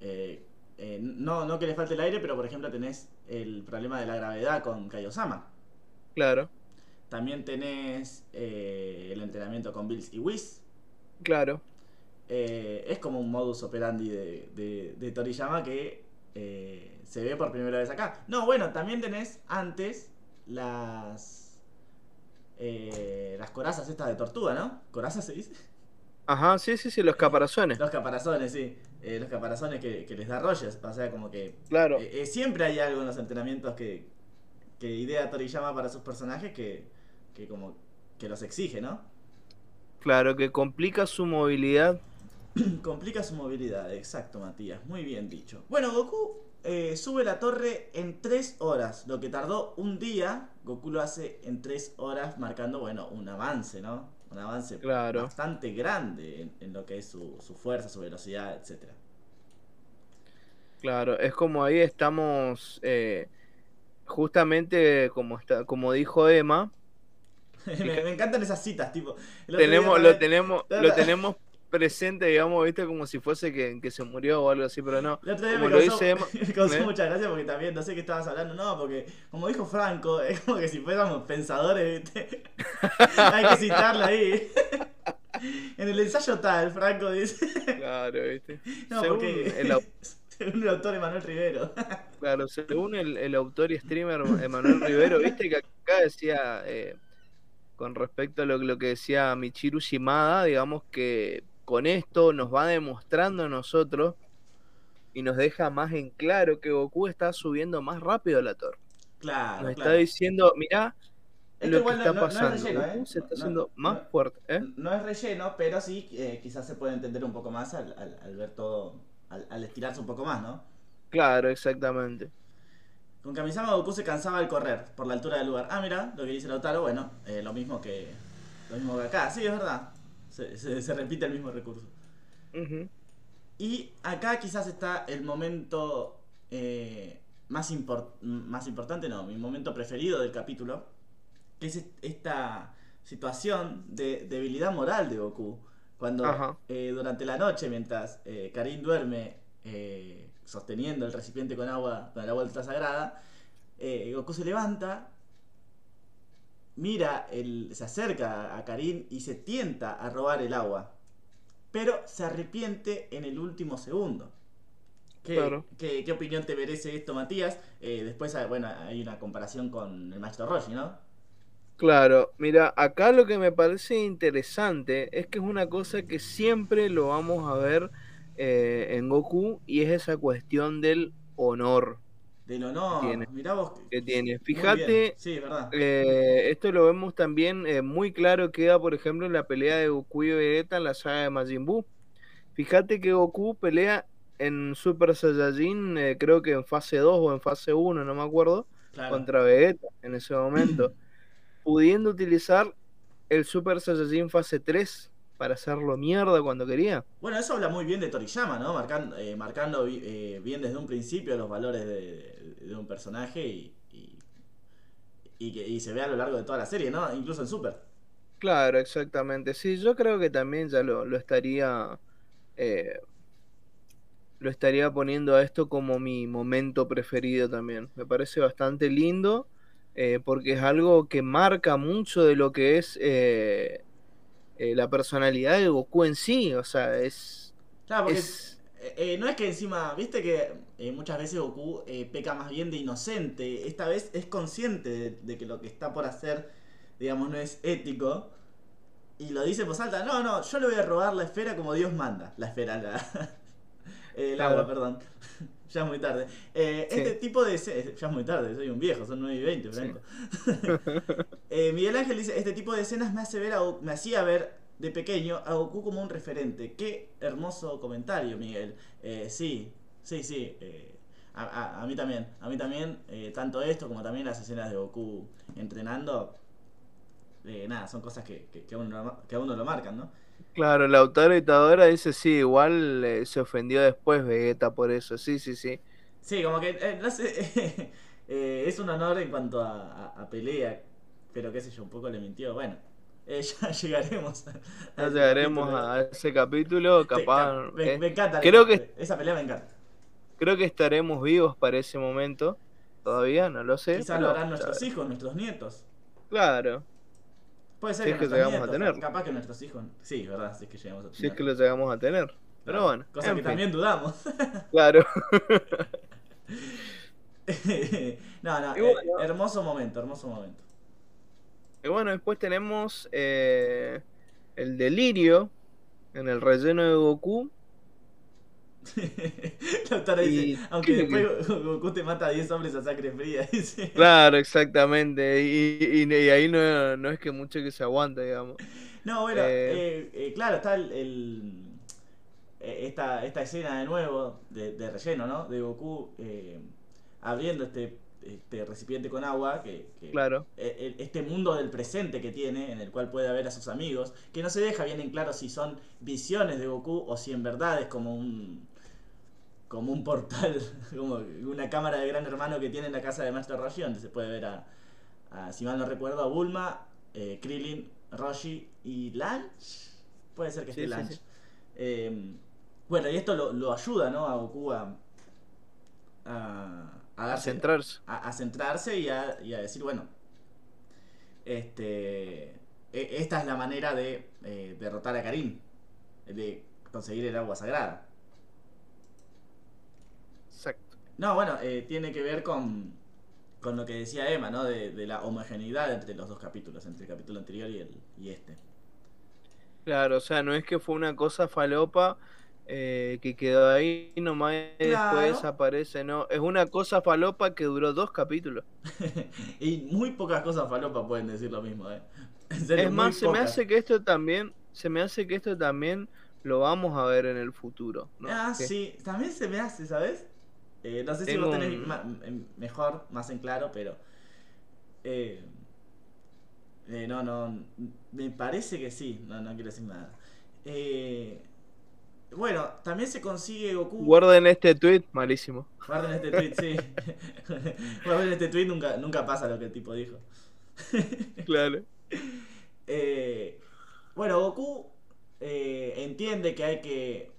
Eh, eh, no, no que le falte el aire, pero por ejemplo tenés el problema de la gravedad con Kaiosama. Claro. También tenés eh, el entrenamiento con Bills y Whis. Claro. Eh, es como un modus operandi de, de, de Toriyama que eh, se ve por primera vez acá. No, bueno, también tenés antes las eh, las corazas estas de tortuga, ¿no? ¿Corazas se dice? Ajá, sí, sí, sí, los caparazones. Los caparazones, sí. Eh, los caparazones que, que les da Rogers. O sea, como que Claro. eh, eh, siempre hay algo en los entrenamientos que, que idea Toriyama para sus personajes que, que como que los exige, ¿no? Claro, que complica su movilidad. Complica su movilidad, exacto, Matías. Muy bien dicho. Bueno, Goku eh, sube la torre en 3 horas. Lo que tardó un día, Goku lo hace en 3 horas, marcando, bueno, un avance, ¿no? Un avance Claro. bastante grande en, en lo que es su, su fuerza, su velocidad, etcétera. Claro, es como ahí estamos, eh, justamente como está, como dijo Emma, me, me encantan esas citas, tipo. tenemos, lo tenemos, lo tenemos presente, digamos, viste, como si fuese que, que se murió o algo así, pero no. El otro día Como me lo causó, dice Emma, me causó ¿eh? mucha gracia porque también no sé qué estabas hablando, no, porque como dijo Franco, es como que si fuéramos pensadores, ¿viste? Hay que citarla ahí. en el ensayo tal, Franco dice. Claro, viste. No, según, porque el, según el autor Emanuel Rivero. claro, según el, el autor y streamer Emanuel Rivero, viste que acá decía, eh, con respecto a lo, lo que decía Michiru Shimada, digamos que con esto nos va demostrando a nosotros y nos deja más en claro que Goku está subiendo más rápido a la torre. Claro, Nos está diciendo, mirá Esto lo que igual no- está no- no es pasando. relleno, Goku ¿eh? se está haciendo no- más fuerte, ¿eh? No es relleno, pero sí eh, quizás se puede entender un poco más al, al- al ver todo, al, al estirarse un poco más, ¿no? Claro, exactamente. Con Kamisama Goku se cansaba al correr por la altura del lugar. Ah, mira, lo que dice Lautaro, bueno, eh, lo mismo que lo mismo que acá. Sí, es verdad. Se, se- se repite el mismo recurso. Y acá quizás está el momento eh, más, impor- más importante, no, mi momento preferido del capítulo, que es est- esta situación de debilidad moral de Goku. Cuando eh, durante la noche, mientras eh, Karin duerme sosteniendo el recipiente con agua, con el agua ultra sagrada, Goku se levanta, mira, el, se acerca a Karin y se tienta a robar el agua pero se arrepiente en el último segundo. ¿Qué, Claro. qué- qué opinión te merece esto, Matías? Eh, después, ah, bueno, hay una comparación con el maestro Roshi, ¿no? Claro, mira, acá lo que me parece interesante es que es una cosa que siempre lo vamos a ver eh, en Goku y es esa cuestión del honor Del honor. Tiene. Mirá vos. que tiene. Fíjate. Sí, verdad. eh, esto lo vemos también eh, muy claro queda, por ejemplo, en la pelea de Goku y Vegeta en la saga de Majin Buu. Fíjate que Goku pelea en Super Saiyajin, eh, creo que en fase 2 o en fase 1, no me acuerdo, Claro. contra Vegeta en ese momento, pudiendo utilizar el Super Saiyajin fase 3 para hacerlo mierda cuando quería. Bueno, eso habla muy bien de Toriyama, ¿no? Marcando, eh, marcando bi- eh, bien desde un principio los valores de, de un personaje y, y, y que y se ve a lo largo de toda la serie, ¿no? Incluso en Super. Claro, exactamente. Sí, yo creo que también ya lo, lo estaría eh, lo estaría poniendo a esto como mi momento preferido también. Me parece bastante lindo eh, porque es algo que marca mucho de lo que es eh, eh, la personalidad de Goku en sí. O sea, es, Claro, porque es eh, eh, no es que encima, viste que eh, muchas veces Goku eh, peca más bien de inocente. Esta vez es consciente de, de que lo que está por hacer, digamos, no es ético. Y lo dice voz alta, no, no, yo le voy a robar la esfera como Dios manda. La esfera, la... el Claro. agua, perdón. Ya es muy tarde. Eh, Sí. Este tipo de... esce- Ya es muy tarde, soy un viejo, son 9 y 20, Sí. Franco. Eh, Miguel Ángel dice, este tipo de escenas me hace ver a me hacía ver de pequeño a Goku como un referente. Qué hermoso comentario, Miguel. Eh, sí, sí, sí. eh, a, a- a mí también. A mí también, eh, tanto esto como también las escenas de Goku entrenando. eh, nada, son cosas que, que, que a uno, que a uno lo marcan, ¿no? Claro, Lautaro Itadora dice sí, igual eh, se ofendió después Vegeta por eso. Sí, sí, sí. Sí, como que, eh, no sé, eh, es un honor en cuanto a, a- a pelea, pero qué sé yo, un poco le mintió. Bueno, ya llegaremos. a Ya llegaremos capítulo. a ese capítulo, Sí, capaz. me, me encanta. creo esa, que- esa pelea me encanta. Creo que estaremos vivos para ese momento. Todavía no lo sé. Quizás lo harán nuestros hijos, nuestros nietos. Claro, Puede ser Si que, es que llegamos a tener. capaz que nuestros hijos. Sí, verdad, si es que llegamos a tener. si es que lo llegamos a tener. Pero bueno, Cosa que fin, también dudamos. claro. no, no, eh, hermoso momento, hermoso momento. y bueno, después tenemos eh, el delirio en el relleno de Goku. Lautaro Y- dice, aunque ¿qué- después Goku te mata a 10 hombres a sangre fría, dice. Claro, exactamente. Y, y- y ahí no, no es que mucho que se aguanta, digamos. No, bueno, Eh. eh, eh, claro, está el, el- eh, esta, esta escena de nuevo de, de relleno, ¿no? De Goku abriendo este, este recipiente con agua, que, que- Claro. eh, el- este mundo del presente que tiene, en el cual puede ver a sus amigos, que no se deja bien en claro si son visiones de Goku o si en verdad es como un como un portal, como una cámara de gran hermano que tiene en la casa de Master Roshi, donde se puede ver a, a, si mal no recuerdo, a Bulma, eh, Krillin, Roshi y Lanch. Puede ser que Sí, esté Lanch. sí. Eh, bueno, y esto lo, lo ayuda, ¿no? A Goku a, a, a A darse- centrarse. a, a centrarse y a, y a decir, bueno, este, e- esta es la manera de eh, derrotar a Karin, de conseguir el agua sagrada. Exacto. No, bueno, eh, tiene que ver con, con lo que decía Emma, ¿no? De, de la homogeneidad entre los dos capítulos, entre el capítulo anterior y, el, y este. Claro, o sea, no es que fue una cosa falopa eh, que quedó ahí nomás y Claro. después desaparece, no. Es una cosa falopa que duró dos capítulos. y muy pocas cosas falopa pueden decir lo mismo, ¿eh? En serio, Es más, se me hace que esto también, se me hace que esto también lo vamos a ver en el futuro. ¿no? Ah, sí, también se me hace, ¿sabes? Eh, no sé si vos tenés un- ma- m- mejor, más en claro, pero. eh, eh, no, no. Me parece que sí. No, no quiero decir nada. Eh, bueno, también se consigue Goku. Guarden este tweet, malísimo. Guarden este tweet, sí. Guarden este tweet, nunca, nunca pasa lo que el tipo dijo. Claro. Eh, bueno, Goku eh, entiende que hay que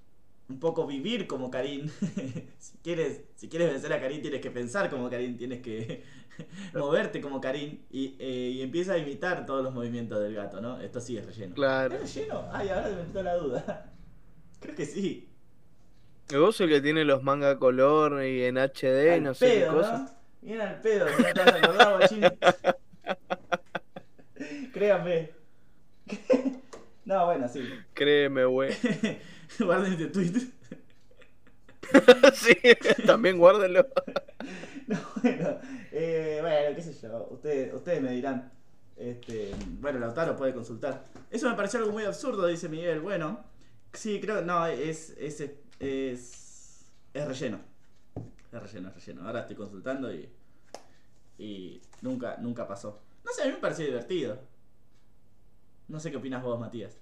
un poco vivir como Karin. si, quieres, si quieres vencer a Karin, tienes que pensar como Karin, tienes que moverte como Karin. Y, eh, y empieza a imitar todos los movimientos del gato, ¿no? Esto sí es relleno. Claro. ¿Es relleno? Ay, ahora me entró la duda. Creo que sí. Vos el que tiene los manga color y en HD Al no sé qué cosa. ¿no? Bien al pedo, no te vas a acordar, guachín. Créanme. No, bueno, sí. Créeme, güey. Guarden este tweet. sí, también guárdenlo. No, bueno, eh, bueno, qué sé yo, ustedes, ustedes me dirán. Este, bueno, Lautaro puede consultar. Eso me pareció algo muy absurdo, dice Miguel. Bueno, sí, creo, no, es, es, es, es relleno. Es relleno, es relleno. Ahora estoy consultando y, y nunca, nunca pasó. No sé, a mí me pareció divertido. No sé qué opinas vos, Matías.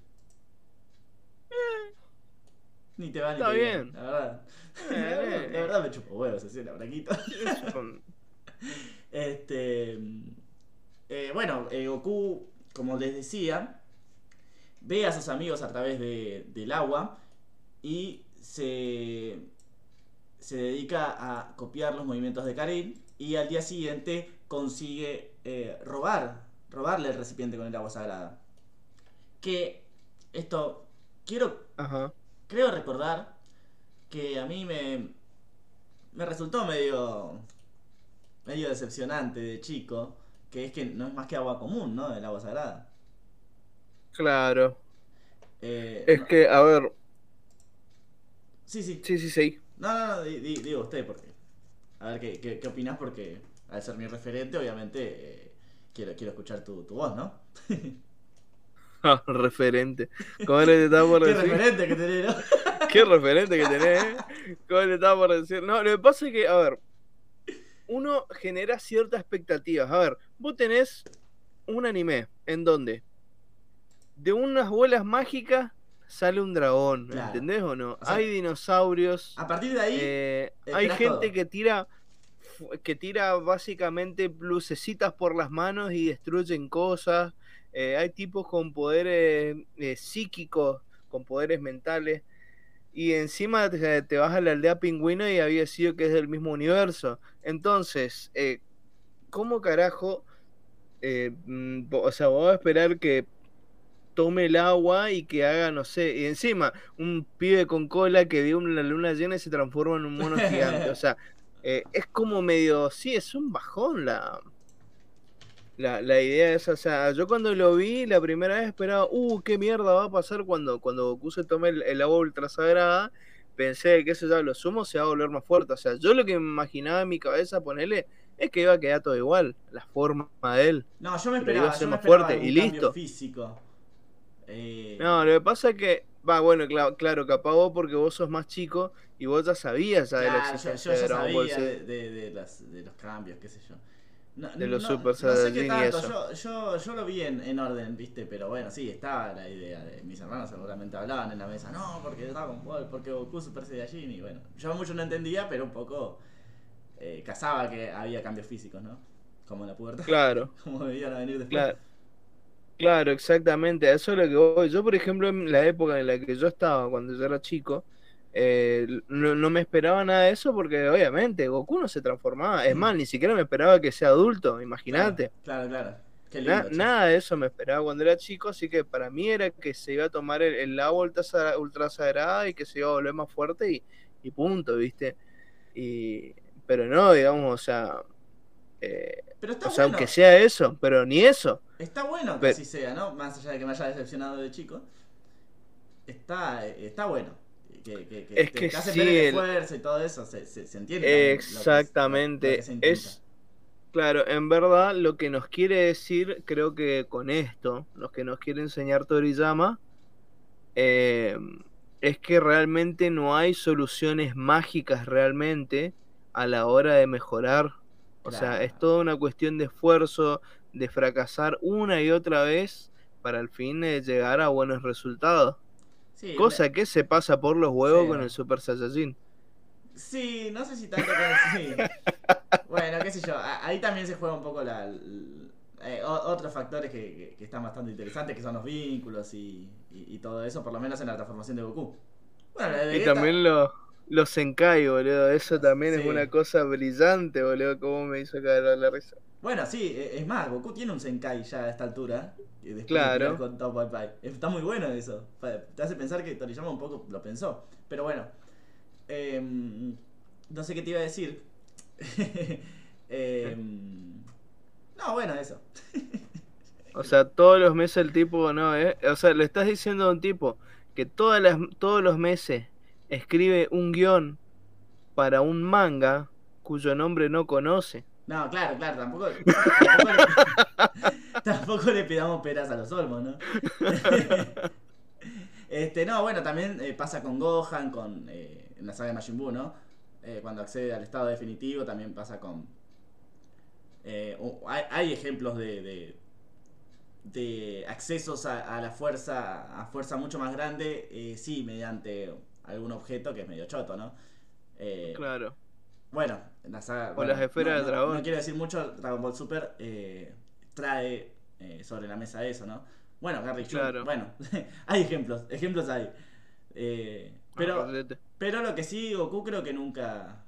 Ni te va ni Está te bien. La verdad. Eh, la, verdad eh. la verdad me chupo huevos, así la braquita. Este. eh, bueno, eh, Goku, como les decía, ve a sus amigos a través de- del agua y se, se dedica a copiar los movimientos de Karin y al día siguiente consigue eh, robar, robarle el recipiente con el agua sagrada. Que esto, quiero Ajá. creo recordar que a mí me, me resultó medio, medio decepcionante de chico, que es que no es más que agua común, ¿no? El agua sagrada. Claro. Eh, Es no- que, a ver, Sí, sí. sí, sí, sí. No, no, no, di- di- digo usted, porque... A ver, ¿qué, qué, qué opinás? Porque al ser mi referente, obviamente, eh, quiero, quiero escuchar tu, tu voz, ¿no? Referente. ¿Cómo estaba por ¿Qué referente que tenés, no? Qué referente que tenés, ¿eh? ¿Cómo le estaba por decir? No, lo que pasa es que, a ver, uno genera ciertas expectativas. A ver, vos tenés un anime, ¿en donde De unas bolas mágicas sale un dragón, Claro. ¿entendés o no? O sea, hay dinosaurios, A partir de ahí... eh, eh, hay gente todo. que tira que tira básicamente lucecitas por las manos y destruyen cosas. Eh, hay tipos con poderes eh, psíquicos, con poderes mentales. Y encima te, vas a la aldea pingüino y había sido que es del mismo universo. Entonces, eh, ¿cómo carajo? eh, mm, o sea, vas a esperar que tome el agua y que haga, no sé, y encima un pibe con cola que vio una luna llena y se transforma en un mono gigante. O sea, es como medio, sí, es un bajón la, la, la idea esa. O sea, yo cuando lo vi la primera vez esperaba, uh, qué mierda va a pasar cuando, cuando Goku se tome el, el agua ultra sagrada. Pensé que eso ya lo sumo se va a volver más fuerte. O sea, yo lo que me imaginaba en mi cabeza ponerle es que iba a quedar todo igual, la forma de él. No, yo me Pero iba a esperaba, ser yo más esperaba fuerte y listo. físico. Eh, No, lo que pasa es que, va, bueno, cla- claro, capaz vos porque vos sos más chico y vos ya sabías ya de la Claro, yo, existencia yo de ya Dragon Ball sabía Z. de, de- de las- de los cambios, qué sé yo. No, De los no- Super no sé qué y. Yo, yo, yo lo vi en, en orden, viste, pero bueno, sí, estaba la idea de mis hermanos seguramente hablaban en la mesa, no, porque Dragon Ball, porque Goku Super Saiyajin, y bueno, yo mucho no entendía, pero un poco eh, casaba que había cambios físicos, ¿no? Como en la pubertad, Claro, como debían venir después. claro. Claro, exactamente. Eso es lo que voy. Yo, por ejemplo, en la época en la que yo estaba, cuando yo era chico, eh, no, no me esperaba nada de eso porque obviamente Goku no se transformaba. Es más, ni siquiera me esperaba que sea adulto, imagínate. Claro, claro. claro. Qué lindo, nada de eso me esperaba cuando era chico, así que para mí era que se iba a tomar el, el agua ultra, sa- ultra sagrada y que se iba a volver más fuerte y, y punto, ¿viste? Y, pero no, digamos, o sea, eh, Pero está o sea, bueno. aunque sea eso, pero ni eso. Está bueno que Pero- así sea, ¿no? Más allá de que me haya decepcionado de chico. Está, está bueno. Que, que, que Es que hace sí, el esfuerzo y todo eso. Se, se, se entiende. lo lo- Exactamente, es, claro, en verdad lo que nos quiere decir, creo que con esto, lo que nos quiere enseñar Toriyama, eh, es que realmente no hay soluciones mágicas realmente a la hora de mejorar. O sea, es toda una cuestión de esfuerzo, de fracasar una y otra vez para al fin eh, llegar a buenos resultados. Sí, Cosa que se pasa por los huevos Sí. con el Super Saiyajin. Sí, no sé si tanto con sí. Bueno, qué sé yo. Ahí también se juega un poco la, eh, otros factores que, que- que están bastante interesantes, que son los vínculos y, y- y todo eso, por lo menos en la transformación de Goku. Bueno, la de Y Vegeta- también los los Senkai, boludo. Eso también es una cosa brillante, boludo. Como me hizo caer la risa. Bueno, sí, e- es más, Goku tiene un Senkai ya a esta altura. después de Claro. con Tao Pai Pai. Está muy bueno eso. Te hace pensar que Toriyama un poco lo pensó. Pero bueno. em, no sé qué te iba a decir. Em, no, bueno, eso. O sea, todos los meses el tipo, no, eh. O sea, le estás diciendo a un tipo que todas las, todos los meses escribe un guion para un manga cuyo nombre no conoce. No, claro, claro, tampoco. Tampoco le, pidamos peras a los olmos, ¿no? este, no, bueno, también eh, pasa con Gohan, con eh, la saga de Majin Buu, ¿no? Eh, cuando accede al estado definitivo, también pasa con. hay, hay ejemplos de, de, accesos a, a la fuerza, a fuerza mucho más grande, sí, mediante algún objeto que es medio choto, ¿no? Eh, Claro. bueno, en la saga. O bueno, las esferas no, no- dragón. No quiero decir mucho, Dragon Ball Super eh, trae eh, sobre la mesa eso, ¿no? Bueno, Jr., Claro. Bueno, hay ejemplos, ejemplos hay. Eh, pero, Ah, olvídate. pero lo que sí, Goku creo que nunca.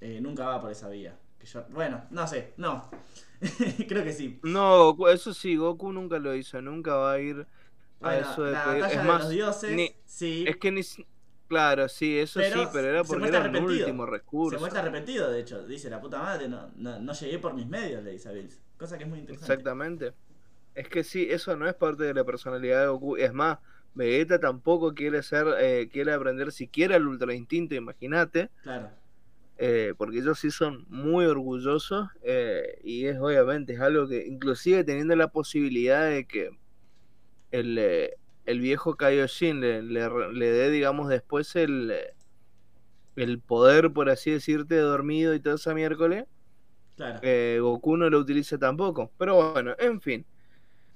eh, nunca va por esa vía. Que yo, bueno, no sé, no. creo que sí. No, eso sí, Goku nunca lo hizo, nunca va a ir a Bueno, eso de la batalla Es de más, los dioses, ni- sí. es que ni Claro, sí, eso Pero sí, pero era se porque era un último recurso. Se muestra arrepentido, de hecho. Dice, la puta madre, no, no, no llegué por mis medios, le dice a Bills. Cosa que es muy interesante. Exactamente. Es que sí, eso no es parte de la personalidad de Goku. Es más, Vegeta tampoco quiere ser, eh, quiere aprender siquiera el Ultra Instinto, imagínate. Claro. eh, porque ellos sí son muy orgullosos eh, y es obviamente es algo que inclusive teniendo la posibilidad de que el, eh, el viejo Kaioshin le, le, dé digamos después el, eh, el poder por así decirte dormido y toda esa miércoles Claro. eh, Goku no lo utiliza tampoco pero bueno en fin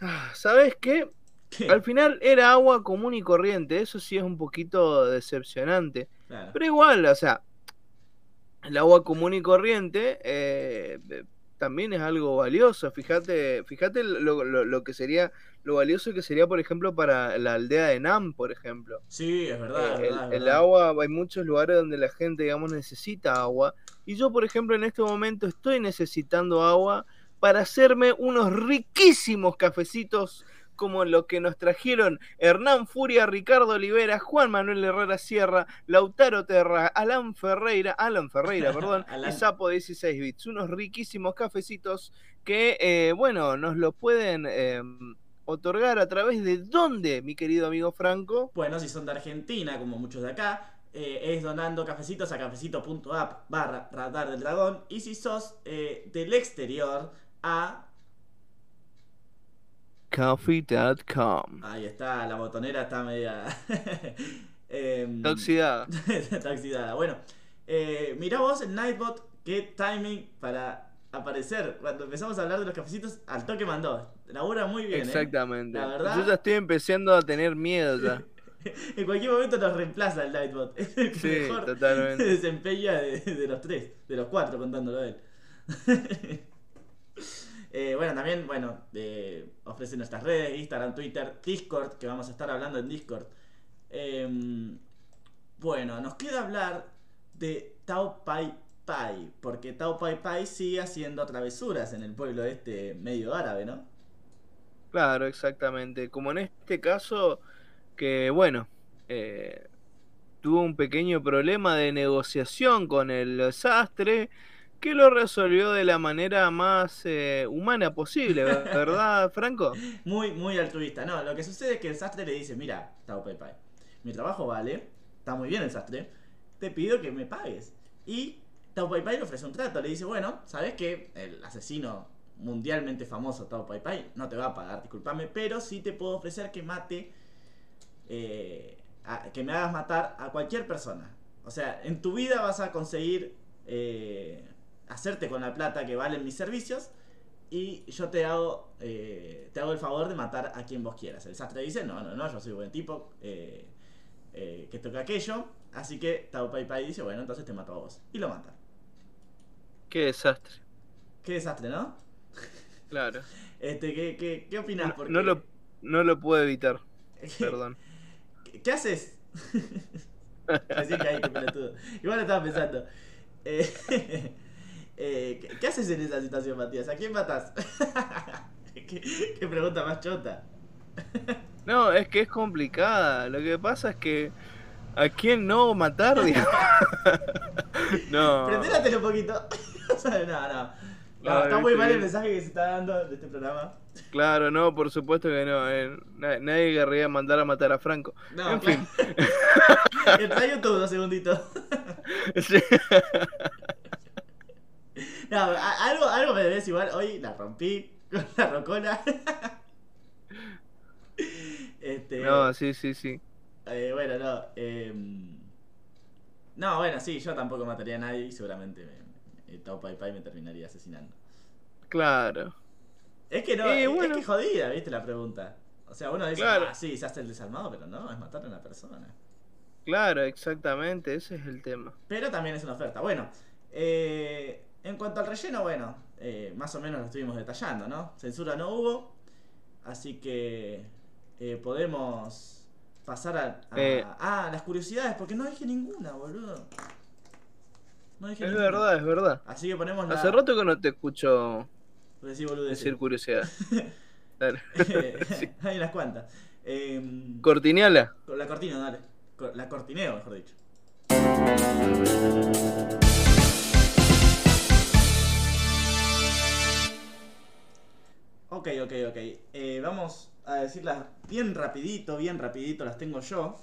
Ah, ¿sabes qué? ¿Qué? al final era agua común y corriente eso sí es un poquito decepcionante Claro. pero igual, o sea, el agua común y corriente eh, también es algo valioso. Fíjate, fíjate lo, lo- lo que sería, lo valioso que sería, por ejemplo, para la aldea de Nam, por ejemplo. Sí, es verdad, Eh, el, verdad, el agua, hay muchos lugares donde la gente, digamos, necesita agua. Y yo, por ejemplo, en este momento estoy necesitando agua para hacerme unos riquísimos cafecitos como lo que nos trajeron Hernán Furia, Ricardo Olivera, Juan Manuel Herrera Sierra, Lautaro Terra, Alan Ferreira, Alan Ferreira, perdón, Alan. y Sapo 16 bits. Unos riquísimos cafecitos que, eh, bueno, nos lo pueden eh, otorgar a través de dónde, mi querido amigo Franco. Bueno, si son de Argentina, como muchos de acá, eh, es donando cafecitos a cafecito.app barra radar del dragón. Y si sos eh, del exterior, a... Coffee.com. Ahí está, la botonera está media... em, Está oxidada. está oxidada. Bueno, eh, mirá vos el Nightbot, qué timing para aparecer. Cuando empezamos a hablar de los cafecitos, al toque mandó. Labura muy bien, ¿eh? Exactamente. La verdad- Yo ya estoy empezando a tener miedo ya. En cualquier momento nos reemplaza el Nightbot. Es el que Sí, mejor totalmente. desempeña de, de los tres, de los cuatro contándolo a él. Eh, bueno, también, bueno, eh, ofrece nuestras redes, Instagram, Twitter, Discord, que vamos a estar hablando en Discord. Em, bueno, nos queda hablar de Tao Pai Pai, porque Tao Pai Pai sigue haciendo travesuras en el pueblo este medio árabe, ¿no? Claro, exactamente. Como en este caso, que bueno, eh, tuvo un pequeño problema de negociación con el sastre, que lo resolvió de la manera más eh, humana posible, ¿verdad, Franco? Muy, muy altruista. No, lo que sucede es que el sastre le dice, mira, Tao Pai Pai, mi trabajo vale, está muy bien el sastre, te pido que me pagues. Y Tao Pai Pai le ofrece un trato, le dice, bueno, ¿sabes qué? El asesino mundialmente famoso Tao Pai Pai no te va a pagar, discúlpame, pero sí te puedo ofrecer que mate, eh, a- que me hagas matar a cualquier persona. O sea, en tu vida vas a conseguir eh, hacerte con la plata que valen mis servicios y yo te hago eh, te hago el favor de matar a quien vos quieras. El sastre dice, no, no, no, yo soy buen tipo, eh, eh, que toca aquello, así que Tao Pai Pai dice, bueno, entonces te mato a vos. Y lo mata. Qué desastre. Qué desastre, ¿no? Claro. Este, ¿qué, qué, qué opinás? No, Porque- no lo, no lo puedo evitar. Perdón. ¿Qué, qué haces? Así que ahí. Igual estaba pensando. Eh, eh, ¿qué, qué haces en esa situación, Matías? ¿A quién matas? ¿Qué, qué pregunta más chota. No, es que es complicada. Lo que pasa es que. ¿A quién no matar? no. Prendélatelo un poquito. No, no. No, No, está muy mal el mensaje que se está dando de este programa. Claro, no, por supuesto que no. eh, na- nadie querría mandar a matar a Franco. No, en claro. fin. Entra a YouTube dos segunditos. Sí. No, algo, algo me debes igual. Hoy la rompí con la rocola. Este, No, sí, sí, sí. eh, bueno, no. em, no, bueno, sí, yo tampoco mataría a nadie y seguramente me, Tao Pai Pai me terminaría asesinando. Claro. Es que no, Eh, es, bueno. es que jodida, viste la pregunta. O sea, uno dice, Claro. ah, sí, se hace el desarmado, pero no, es matar a una persona. Claro, exactamente. Ese es el tema. Pero también es una oferta. Bueno, eh, en cuanto al relleno, bueno, eh, más o menos lo estuvimos detallando, ¿no? Censura no hubo, así que eh, podemos pasar a, a- Eh. ah, las curiosidades, porque no dije ninguna, boludo. No dije Es ninguna. verdad, es verdad. Así que ponemos la... Hace rato que no te escucho boludeces. decir curiosidad. Dale. Sí. Hay unas cuantas. Eh, Cortiniala. con la cortina, dale. La cortineo, mejor dicho. Ok, ok, ok. Eh, vamos a decirlas bien rapidito, bien rapidito, las tengo yo.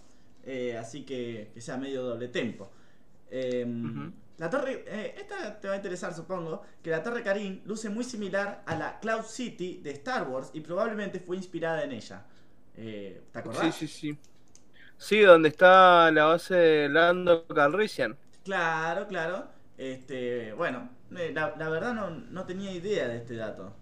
eh, así que que sea medio doble tempo. Eh, Ujú. La torre, eh, esta te va a interesar supongo, que la torre Karin luce muy similar a la Cloud City de Star Wars y probablemente fue inspirada en ella. Eh, ¿Te acordás? Sí, sí, sí. Sí, donde está la base de Lando Calrissian. Claro, claro. Este, bueno, eh, la, la verdad no, no tenía idea de este dato.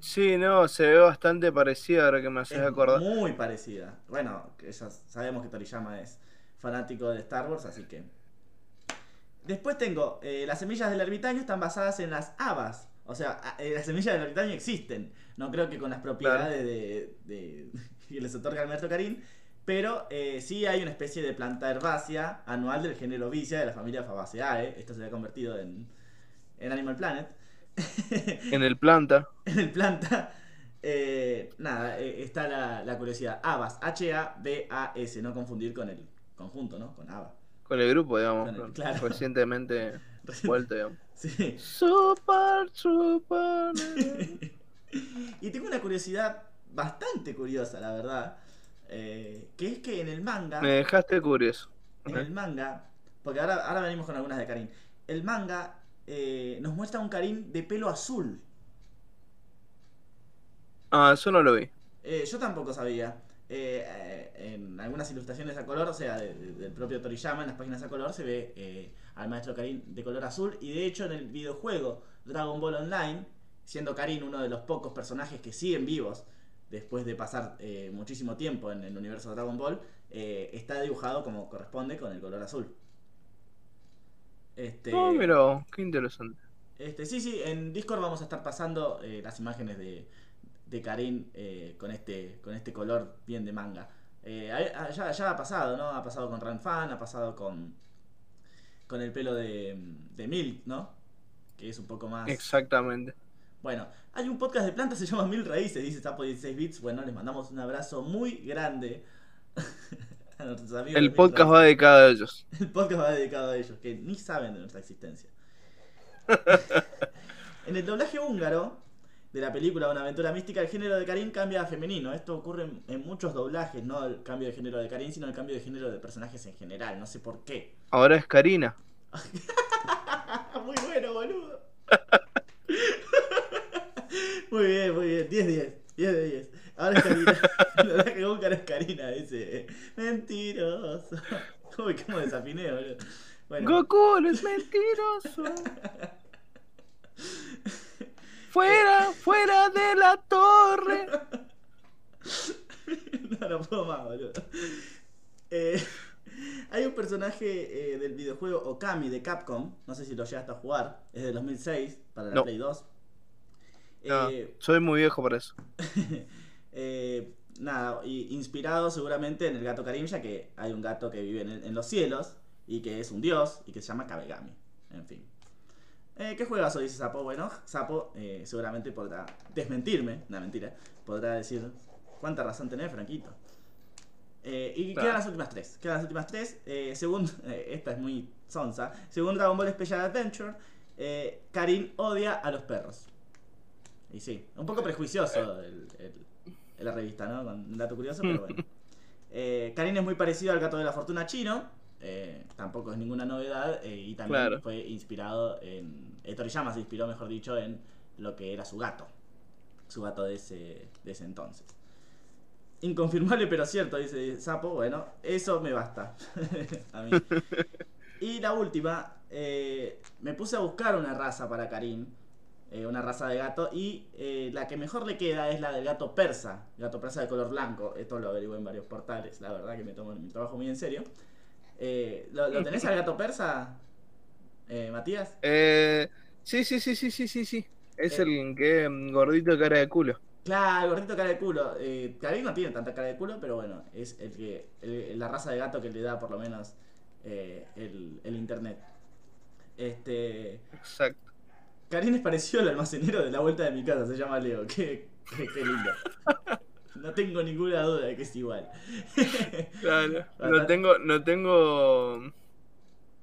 Sí, no, se ve bastante parecida ahora que me haces Es acordar. muy parecida. Bueno, ya sabemos que Toriyama es fanático de Star Wars, así que. Después tengo, eh, las semillas del ermitaño están basadas en las habas. O sea, eh, las semillas del ermitaño existen. No creo que con las propiedades de, de- que les otorga el maestro Karim. Pero eh, sí hay una especie de planta herbácea anual del género Vicia de la familia Fabaceae. Esto se ha convertido en, en Animal Planet. En el planta. en el planta. eh, nada, eh, está la, la curiosidad. Habas, H-A-B-A-S, no confundir con el conjunto, ¿no? Con Ava. Con el grupo, digamos. El- claro. Recientemente vuelto, digamos. Sí. Super, super. y tengo una curiosidad bastante curiosa, la verdad. eh, que es que en el manga. Me dejaste curioso. En el manga. Porque ahora, ahora venimos con algunas de Karin. El manga eh, nos muestra un Karin de pelo azul. Ah, eso no lo vi. Eh, yo tampoco sabía. Eh, en algunas ilustraciones a color, o sea, de- de- del propio Toriyama, en las páginas a color, se ve al maestro Karin de color azul. Y de hecho, en el videojuego Dragon Ball Online, siendo Karin uno de los pocos personajes que siguen vivos después de pasar eh, muchísimo tiempo en el universo de Dragon Ball, está dibujado como corresponde con el color azul. Este, Oh, mira, qué interesante. este, sí, sí, en Discord vamos a estar pasando eh, las imágenes de, de Karin eh, con, este, con este color bien de manga. Eh, ha- ya, ya ha pasado, ¿no? Ha pasado con Ranfan, ha pasado con, con el pelo de, de Milk, ¿no? Que es un poco más... Exactamente. Bueno, hay un podcast de plantas, se llama Mil Raíces, dice Sapo 16 Bits. Bueno, les mandamos un abrazo muy grande El podcast va dedicado a ellos. El podcast va dedicado a ellos, que ni saben de nuestra existencia. en el doblaje húngaro de la película Una aventura mística, el género de Karin cambia a femenino. Esto ocurre en, en muchos doblajes, no el cambio de género de Karin, sino el cambio de género de personajes en general. No sé por qué. Ahora es Karina. Muy bueno, boludo. muy bien, muy bien. 10-10. 10 de 10. Ahora es Karina. El doblaje húngaro es Karina, dice. Mentiroso. Uy, cómo desafiné, boludo. Bueno. Goku es mentiroso. fuera, fuera de la torre. no, no puedo más, boludo. Eh, hay un personaje eh, del videojuego Okami de Capcom, no sé si lo llegaste a jugar, es de 2006 para la No. Play 2. No, Eh, soy muy viejo para eso. Eh, nada, y inspirado seguramente en el gato Karim, ya que hay un gato que vive en, el- en los cielos y que es un dios y que se llama Kabegami. En fin. Eh, ¿Qué juegas hoy, dice Sapo? Bueno, Sapo eh, seguramente podrá desmentirme, no mentira, podrá decir cuánta razón tenés, Franquito. Eh, y Claro. quedan las últimas tres. Quedan las últimas tres. Según, esta es muy sonsa. Según Dragon Ball Special Adventure, Karin odia a los perros. Y sí, un poco prejuicioso el, el- la revista, ¿no? Con un dato curioso, pero bueno. Eh, Karin es muy parecido al gato de la fortuna chino. eh, tampoco es ninguna novedad. eh, y también Claro. fue inspirado en. eh, Toriyama se inspiró, mejor dicho, en lo que era su gato. Su gato de ese, de ese entonces. Inconfirmable pero cierto, dice Sapo. Bueno, eso me basta. a mí. Y la última, me puse a buscar una raza para Karim, eh, una raza de gato, y eh, la que mejor le queda es la del gato persa, gato persa de color blanco. Esto lo averigué en varios portales, la verdad que me tomo mi trabajo muy en serio. Eh, ¿lo, lo tenés al gato persa, eh, Matías? Eh, sí, sí, sí, sí, sí, sí, sí. Es el que gordito cara de culo. Claro, el gordito cara de culo. Eh, Karim no tiene tanta cara de culo, pero bueno, es el que el- la raza de gato que le da por lo menos el, el internet. Este. Exacto. Karin es parecido al almacenero de la vuelta de mi casa, se llama Leo. Qué, qué, qué lindo. No tengo ninguna duda de que es igual. Claro. No tengo, no tengo.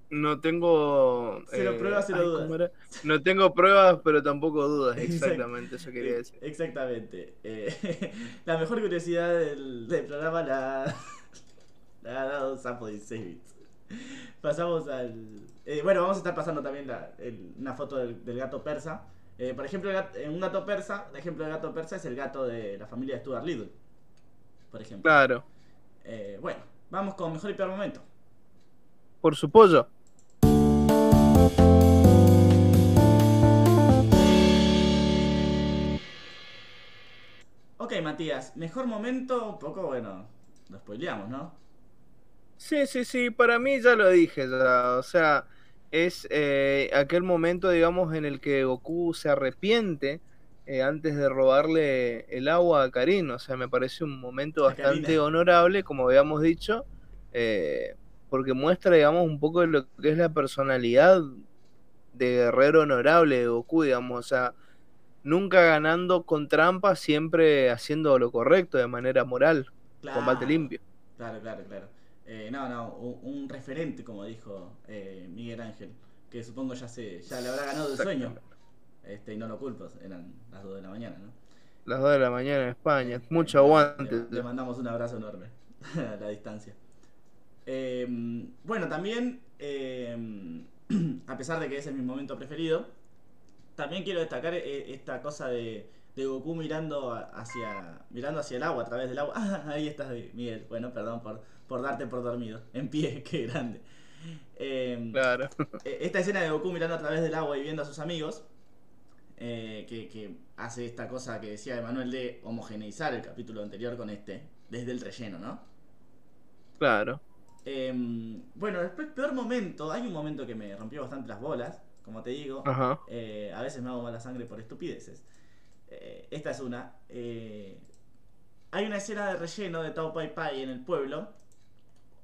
No tengo. eh, Cero pruebas, cero ay, dudas. No tengo pruebas, pero tampoco dudas. Exactamente, eso quería decir. Exactamente. Eh, la mejor curiosidad del, del programa la, la ha dado Sapo 16 bits. Pasamos al. eh, bueno, vamos a estar pasando también la- el- una foto del, del gato persa. Eh, por ejemplo, gat- eh, un gato persa, el ejemplo de gato persa es el gato de la familia de Stuart Little. Por ejemplo. Claro. Eh, bueno, vamos con mejor y peor momento. Por su pollo. Ok, Matías, mejor momento, un poco, bueno, lo spoileamos, ¿no? Sí, sí, sí, para mí ya lo dije, ya, o sea, es eh, aquel momento, digamos, en el que Goku se arrepiente eh, antes de robarle el agua a Karin, o sea, me parece un momento bastante honorable, como habíamos dicho, eh, porque muestra, digamos, un poco de lo que es la personalidad de guerrero honorable de Goku, digamos, o sea, nunca ganando con trampa, siempre haciendo lo correcto de manera moral, combate limpio. Claro, claro, claro. Eh, no, no, un, un referente, como dijo eh, Miguel Ángel, que supongo ya se ya le habrá ganado el sueño. Este, y no lo culpo, eran las 2 de la mañana, ¿no? Las 2 de la mañana en España. Mucho Le- aguante. Le, le mandamos un abrazo enorme a la distancia. Eh, bueno, también, eh, a pesar de que ese es mi momento preferido, también quiero destacar eh, esta cosa de, de Goku mirando hacia mirando hacia el agua, a través del agua. Ah, ahí estás, Miguel. Bueno, perdón por, por darte por dormido. En pie, qué grande. Eh, Claro. eh, esta escena de Goku mirando a través del agua y viendo a sus amigos, eh, que, que hace esta cosa que decía Emanuel de homogeneizar el capítulo anterior con este, desde el relleno, ¿no? Claro. Em, bueno, después, peor momento, hay un momento que me rompió bastante las bolas, como te digo. Ajá. Eh, a veces me hago mala sangre por estupideces. Eh, esta es una. Hay una escena de relleno de Tao Pai Pai en el pueblo,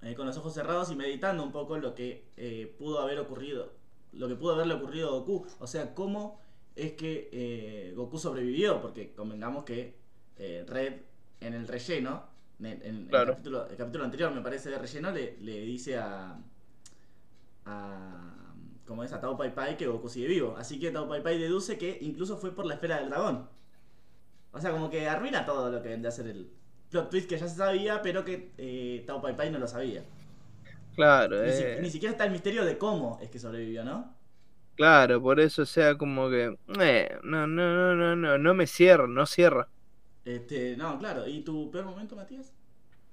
eh, con los ojos cerrados y meditando un poco lo que eh, pudo haber ocurrido, lo que pudo haberle ocurrido a Goku. O sea, cómo es que eh, Goku sobrevivió, porque convengamos que eh, Red en el relleno, en, en- en Claro. el, capítulo, el capítulo anterior me parece de relleno, le, le dice a, a como es a Tao Pai Pai que Goku sigue vivo. Así que Tao Pai Pai deduce que incluso fue por la esfera del dragón. O sea, como que arruina todo lo que vendría a ser el plot twist que ya se sabía, pero que eh, Tao Pai Pai no lo sabía. Claro. Ni, si- eh, ni siquiera está el misterio de cómo es que sobrevivió, ¿no? Claro, por eso, o sea, como que. eh, no, no, no, no, no, no me cierra, no cierra. Este, no, claro. ¿Y tu peor momento, Matías?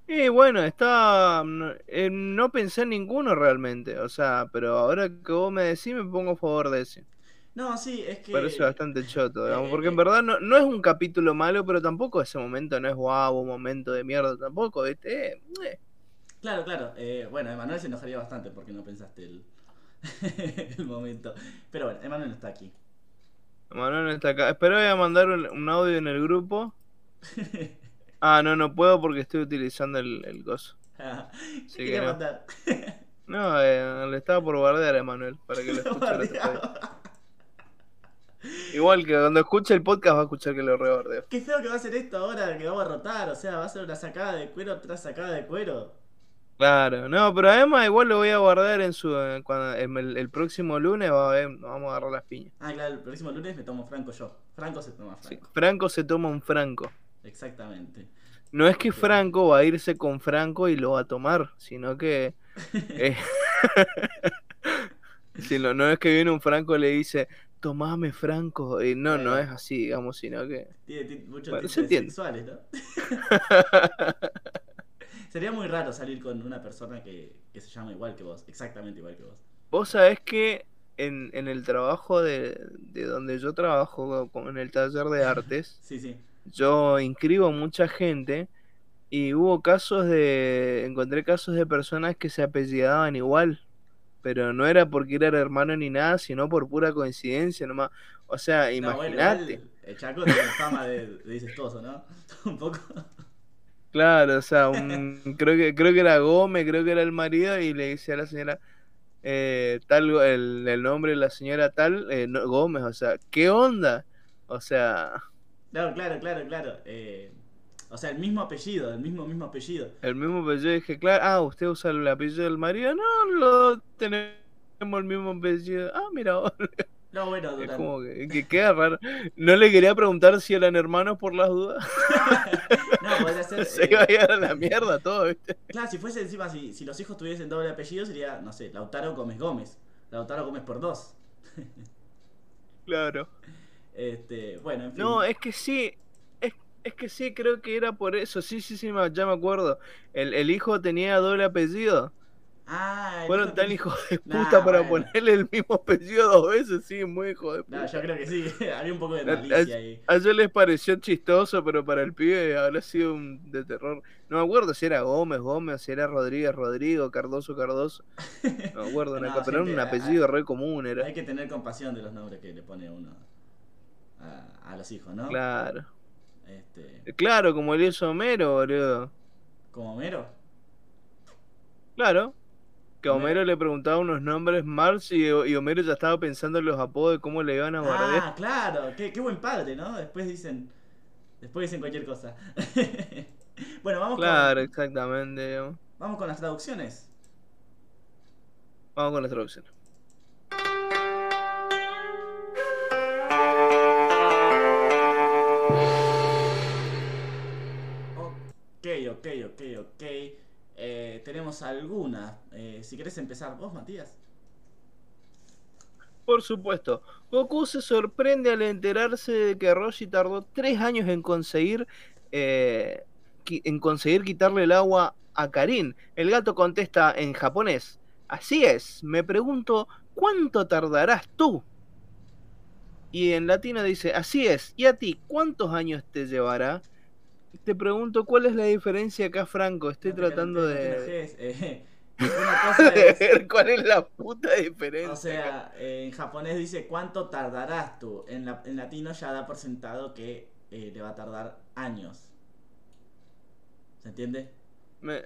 Y bueno, está. No, eh, no pensé en ninguno realmente. O sea, pero ahora que vos me decís, me pongo a favor de ese. No, sí, es que. Parece bastante choto, digamos. eh, Porque en eh. verdad no, no es un capítulo malo, pero tampoco ese momento no es guau, un momento de mierda tampoco, ¿viste? Eh, eh. Claro, claro. eh, bueno, Emanuel se enojaría bastante porque no pensaste el, el momento. Pero bueno, Emanuel está aquí. Manuel no está acá. Espero voy a mandar un, un audio en el grupo. Ah, no, no puedo porque estoy utilizando el, el gozo. ¿Qué Sí, quería que no. mandar? No, eh, le estaba por guardar a Emanuel para que lo escuchara después. Igual que cuando escuche el podcast va a escuchar que lo rebordeo. Qué feo que va a ser esto ahora que vamos a rotar. O sea, va a ser una sacada de cuero tras sacada de cuero. Claro, no, pero además igual lo voy a guardar en su cuando, en el, el próximo lunes va a vamos a agarrar las piñas. Ah, claro, el próximo lunes me tomo Franco yo. Franco se toma Sí, Franco. Franco se toma un Franco. Exactamente. No es que. Franco va a irse con Franco y lo va a tomar, sino que eh, si no, no es que viene un Franco y le dice tomame Franco, y no, no es así, digamos, sino que Tiene ti- muchos Bueno, sexuales, ¿no? Sería muy raro salir con una persona que, que se llama igual que vos, exactamente igual que vos. Vos sabés que en, en el trabajo de, de donde yo trabajo, en el taller de artes, Sí, sí. yo inscribo mucha gente y hubo casos de, encontré casos de personas que se apellidaban igual, pero no era porque eran hermanos ni nada, sino por pura coincidencia nomás. O sea, No, imagínate. el Chaco tiene fama de, de dicestuoso, ¿no? Un poco. Claro, o sea, un- creo que creo que era Gómez, creo que era el marido y le dice a la señora eh, tal el, el nombre de la señora tal eh, no- Gómez, o sea, ¿qué onda? O sea, No, claro, claro, claro. Eh, o sea, el mismo apellido, el mismo, mismo apellido. el mismo apellido dije, claro, ah, usted usa el apellido del marido, no, lo tenemos el mismo apellido. Ah, mira, No, bueno, es durante... como que, que queda raro. No le quería preguntar si eran hermanos por las dudas. No, podría ser... Se eh, iba a ir a la mierda todo, ¿viste? Claro, si fuese encima, si, si los hijos tuviesen doble apellido, sería, no sé, Lautaro Gómez Gómez. Lautaro Gómez por dos. Claro. Este, bueno, en fin. No, es que sí, es, que sí, creo que era por eso, sí, sí, sí, ya me acuerdo. El, el hijo tenía doble apellido. Ah, Fueron tan hijos de Nah, puta para bueno. ponerle el mismo apellido dos veces, sí, muy hijo de puta. No, yo creo que sí, había un poco de a- malicia ahí. A ellos les pareció chistoso, pero para el pibe habrá sido un de terror. No me acuerdo si era Gómez, Gómez, si era Rodríguez, Rodrigo, Cardoso, Cardoso. No me acuerdo, No, pero era un apellido re común, era. Hay que tener compasión de los nombres que le pone uno a, a los hijos, ¿no? Claro. Este, Claro, como el hizo Homero, boludo. como Homero. Claro. Que a Homero. Le preguntaba unos nombres Marx y, y Homero ya estaba pensando en los apodos de cómo le iban a guardar. Ah, claro, qué, qué buen padre, ¿no? Después dicen, después dicen cualquier cosa. bueno, vamos claro, con, exactamente. digamos. vamos con las traducciones. Vamos con la traducción. Ok, ok, ok. Eh, tenemos algunas. Eh, si querés empezar vos, Matías. Por supuesto, Goku se sorprende al enterarse de que Roshi tardó tres años en conseguir eh, en conseguir quitarle el agua a Karin. El gato contesta en japonés: Así es, me pregunto ¿cuánto tardarás tú? Y en latino dice: Así es, ¿y a ti cuántos años te llevará? Te pregunto cuál es la diferencia acá, Franco. Estoy No tratando te de, eh, una cosa de es, ver cuál es la puta diferencia. o sea, eh, en japonés dice cuánto tardarás tú. En, la- en latino ya da por sentado que eh, le va a tardar años. ¿Se entiende? Me-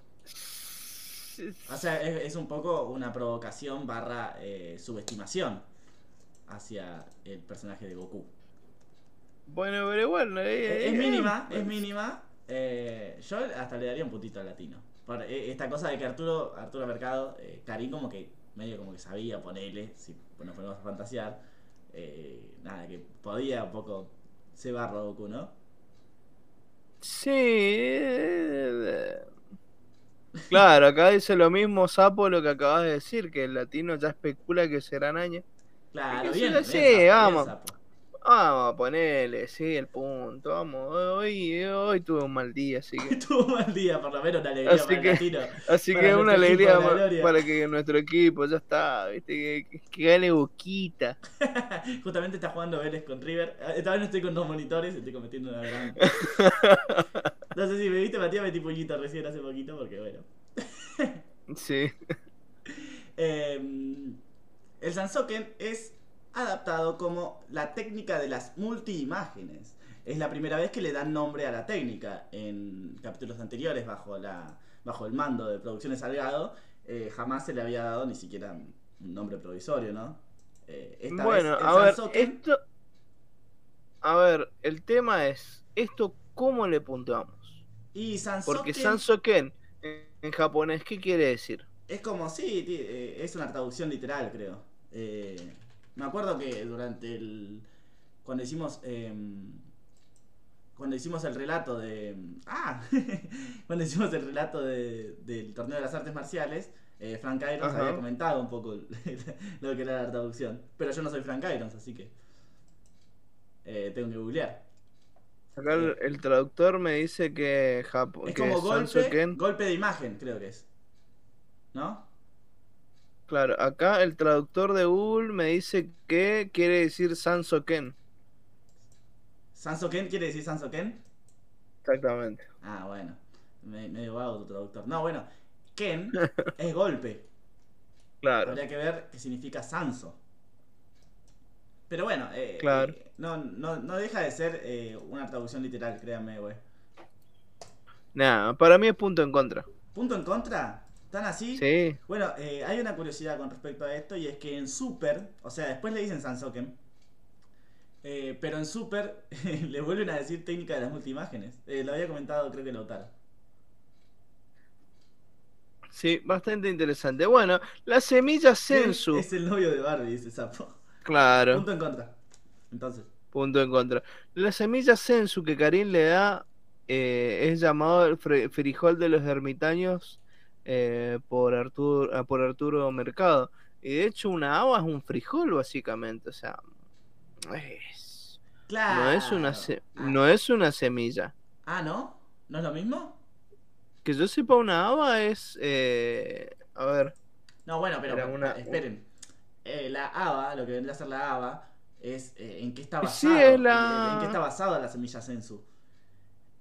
O sea, es, es un poco una provocación barra eh, subestimación hacia el personaje de Goku. Bueno, pero eh, Es, es mínima, eh, es mínima. Eh, yo hasta le daría un puntito al latino. Por eh, esta cosa de que Arturo, Arturo Mercado, eh, Karim como que medio como que sabía ponerle, si nos ponemos a fantasear, nada, que podía un poco cebarlo a Goku, ¿no? Sí. Claro, acá dice lo mismo Sapo lo que acabas de decir, que el latino ya especula que serán años. Claro, bien. sí, bien, vamos. sapo. Vamos a ponerle, sí, el punto. Vamos, hoy, hoy tuve un mal día, así que. Tuvo un mal día, por lo menos una alegría Así para que- el latino. Así Para que una alegría para que nuestro equipo ya está, viste, que, que gane Boquita. Justamente está jugando Vélez con River. Eh, Esta vez no estoy con dos monitores, estoy cometiendo una gran. No sé si me viste, Matías, metí puñito recién hace poquito, porque bueno. Sí. Eh, el Sansoken es adaptado como la técnica de las multiimágenes. Es la primera vez que le dan nombre a la técnica. En capítulos anteriores, bajo, la, bajo el mando de Producciones Salgado, eh, jamás se le había dado ni siquiera un nombre provisorio, ¿no? Eh, esta Bueno, vez a ver, Sansoken- esto. A ver, el tema es: ¿esto cómo le puntuamos? Y Sansoken Porque Sansoken en, japonés, ¿qué quiere decir? es como, sí, eh, es una traducción literal, creo. Eh, me acuerdo que durante el. Cuando hicimos. em, cuando hicimos el relato de. ¡Ah! cuando hicimos el relato de- del torneo de las artes marciales, eh, Frank Irons Ajá. había comentado un poco lo que era la traducción. Pero yo no soy Frank Irons, así que. eh, tengo que googlear. Acá el, el traductor me dice que, Japo- Es que como golpe, golpe de imagen, creo que es. ¿No? Claro, acá el traductor de Google me dice que quiere decir Sansoken. ¿Sansoken quiere decir Sansoken? Exactamente. Ah, bueno. Me- medio vago tu traductor. No, bueno. Ken es golpe. Claro. Habría que ver qué significa Sanso. Pero bueno, eh, Claro. eh, no, no, no deja de ser eh, una traducción literal, créanme, güey. Nada, para mí es punto en contra. ¿Punto en contra? ¿Tan así? Sí. Bueno, eh, hay una curiosidad con respecto a esto y es que en Super, o sea, después le dicen Sansoken, eh, pero en Super le vuelven a decir técnica de las multiimágenes. Eh, lo había comentado, creo que Lautaro. Sí, bastante interesante. Bueno, la semilla Sensu. Es el novio de Barbie, dice Sapo. Claro, Punto en contra. Entonces, punto en contra. La semilla Sensu que Karim le da eh, es llamado el frijol de los ermitaños eh, por, Arturo, ah, por Arturo Mercado. Y de hecho, una haba es un frijol, básicamente. O sea, es- claro. no, es una se- Ah, no es una semilla. Ah, ¿no? ¿No es lo mismo? Que yo sepa, una haba es. eh, a ver, No, bueno, pero una- esperen. Eh, la haba, lo que vendría a ser la haba, es eh, en qué está Sí, basado. es la- En qué está basada la semilla sensu.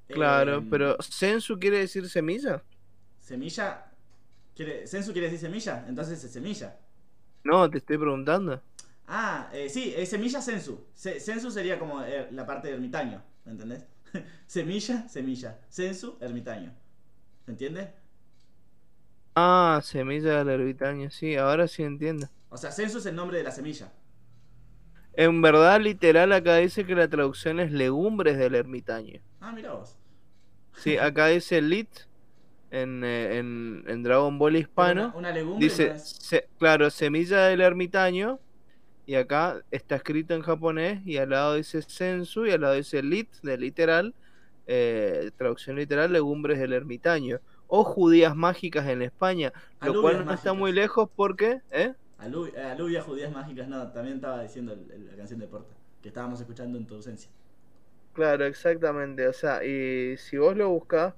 claro, Eh, pero Sensu quiere decir semilla. Semilla. Quiere, sensu quiere decir semilla, entonces es semilla. No, te estoy preguntando. Ah, eh, sí, es semilla sensu. Se- sensu sería como eh, la parte de ermitaño, ¿me entendés? semilla, semilla. Sensu, ermitaño. ¿Se entiende? Ah, semilla del ermitaño, sí, ahora sí entiendo. O sea, sensu es el nombre de la semilla. En verdad, literal, acá dice que la traducción es legumbres del ermitaño. Ah, mira vos. Sí, acá dice lit en, eh, en, en Dragon Ball hispano. Una, una legumbre Dice, se- claro, semilla del ermitaño. Y acá está escrito en japonés. Y al lado dice sensu. Y al lado dice lit, de literal. eh, traducción literal, legumbres del ermitaño. O judías mágicas en España. Lo cual no está muy lejos porque. ¿eh? Alu- eh, alubias judías mágicas, no, también estaba diciendo el- el- la canción de Porta, que estábamos escuchando en tu ausencia. Claro, exactamente. O sea, y si vos lo buscas,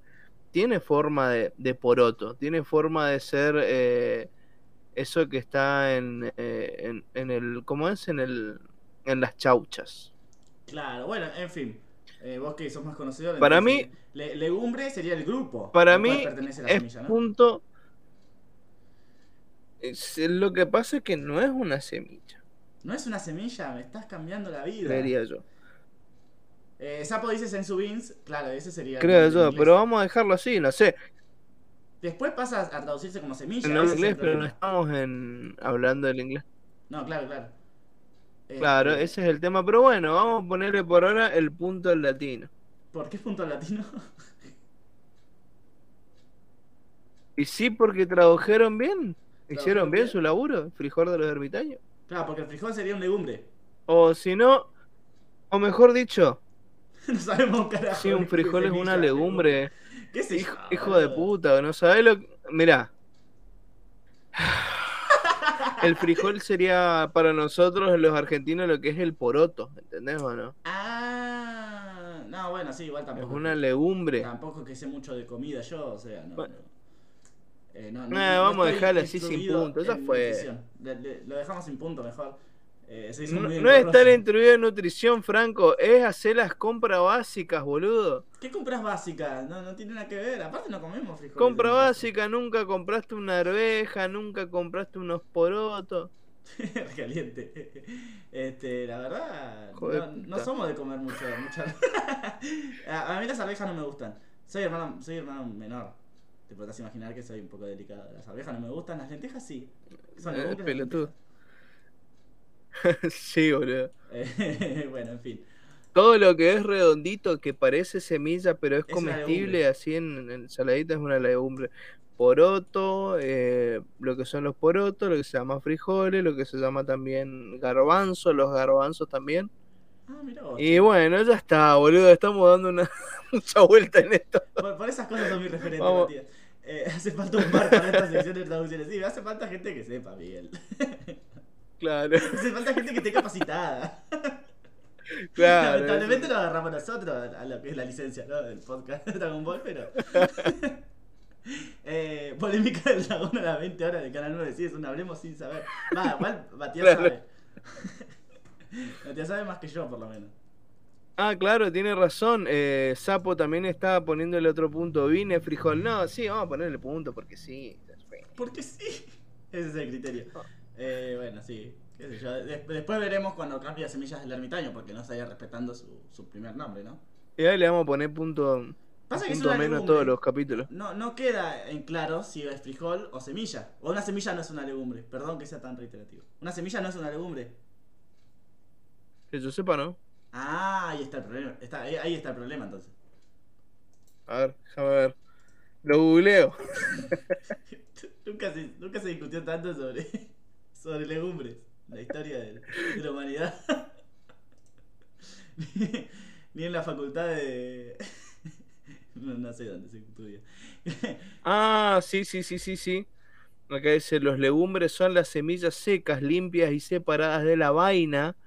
tiene forma de, de poroto, tiene forma de ser eh, eso que está en, eh, en, en el, ¿cómo es? En el, en las chauchas. Claro, bueno, en fin. eh, vos que sos más conocedor. Para le- legumbre sería el grupo. Para mí pertenece la es semilla, ¿no? punto. es- lo que pasa es que no es una semilla, No es una semilla, me estás cambiando la vida. creería yo. Eh, Sapo dice Sensu Beans, claro, ese sería. el Creo yo, pero vamos a dejarlo así, no sé. Después pasa a traducirse como semilla. En el inglés, pero no estamos en, hablando del inglés. No, claro, claro. Claro, Este, ese es el tema. Pero bueno, vamos a ponerle por ahora el punto en latino. ¿Por qué punto latino? Y sí, porque tradujeron bien. Hicieron bien bien. su laburo, frijol de los ermitaños. claro, porque el frijol sería un legumbre. O si no, o mejor dicho, no sabemos un carajo. si un frijol es una legumbre, ¿Qué sé hijo, hijo de puta, no sabés lo que... Mirá, El frijol sería para nosotros los argentinos lo que es el poroto, ¿entendés o no? Ah, no, bueno, sí, igual Es tampoco. una legumbre. Tampoco que sé mucho de comida yo, o sea, no. Bueno. no. Eh, no, Eh, vamos a dejarlo así sin punto, en fue. nutrición. Le- le- lo dejamos sin punto mejor. Eh, se hizo No, muy no es estar instruido en nutrición, Franco, es hacer las compras básicas, boludo. ¿Qué compras básicas? No, no tiene nada que ver. Aparte no comemos frijoles. Compra básica, nunca compraste una arveja, nunca compraste unos porotos. Caliente. Este, la verdad, no, somos de comer mucho. mucho. a, a mí las arvejas no me gustan. Soy hermano, soy hermano menor. Te podrás imaginar que soy un poco delicado. Las arvejas no me gustan, las lentejas sí. Son Eh, pelotudo. sí, boludo. bueno, en fin. Todo lo que es redondito, que parece semilla, pero es Es comestible, así en, en ensaladita es una legumbre. Poroto, eh, lo que son los porotos, lo que se llama frijoles, lo que se llama también garbanzo, los garbanzos también. Ah, mira vos. Y bueno, ya está, boludo, estamos dando una mucha vuelta en esto. Por, por esas cosas son mis referentes. Eh, hace falta un bar para esta sección de traducciones. Sí, hace falta gente que sepa, Miguel. Claro, Hace falta gente que esté capacitada. claro. Lamentablemente lo agarramos nosotros a lo que es la licencia ¿no? del podcast de Dragon Ball, pero. eh, polémica del dragón a las 20 horas de Canal 9. Sí, es un hablemos sin saber. Va, igual Matías Claro. sabe. Matías sabe más que yo, por lo menos. Ah, claro, tiene razón. Eh, Sapo también estaba poniendo el otro punto. Vine, frijol. No, sí, vamos a ponerle punto porque sí. Porque sí. Ese es el criterio. Eh, bueno, sí. Qué sé yo. Des- después veremos cuando cambia Semillas del Ermitaño, porque no estaría respetando su, su primer nombre, ¿no? Y ahí le vamos a poner punto, Pasa que es punto una menos a legumbre. todos los capítulos. No, no queda en claro si es frijol o semilla. O una semilla no es una legumbre. Perdón que sea tan reiterativo. Una semilla no es una legumbre. Que yo sepa, ¿no? Ah, ahí está el problema. Está, ahí, ahí está el problema entonces. A ver, déjame ver. Lo googleo. nunca, se, nunca se discutió tanto sobre, sobre legumbres. La historia de, de la humanidad. ni, ni en la facultad de... no, no sé dónde se estudia. Ah, sí, sí, sí, sí, sí. Acá dice, los legumbres son las semillas secas, limpias y separadas de la vaina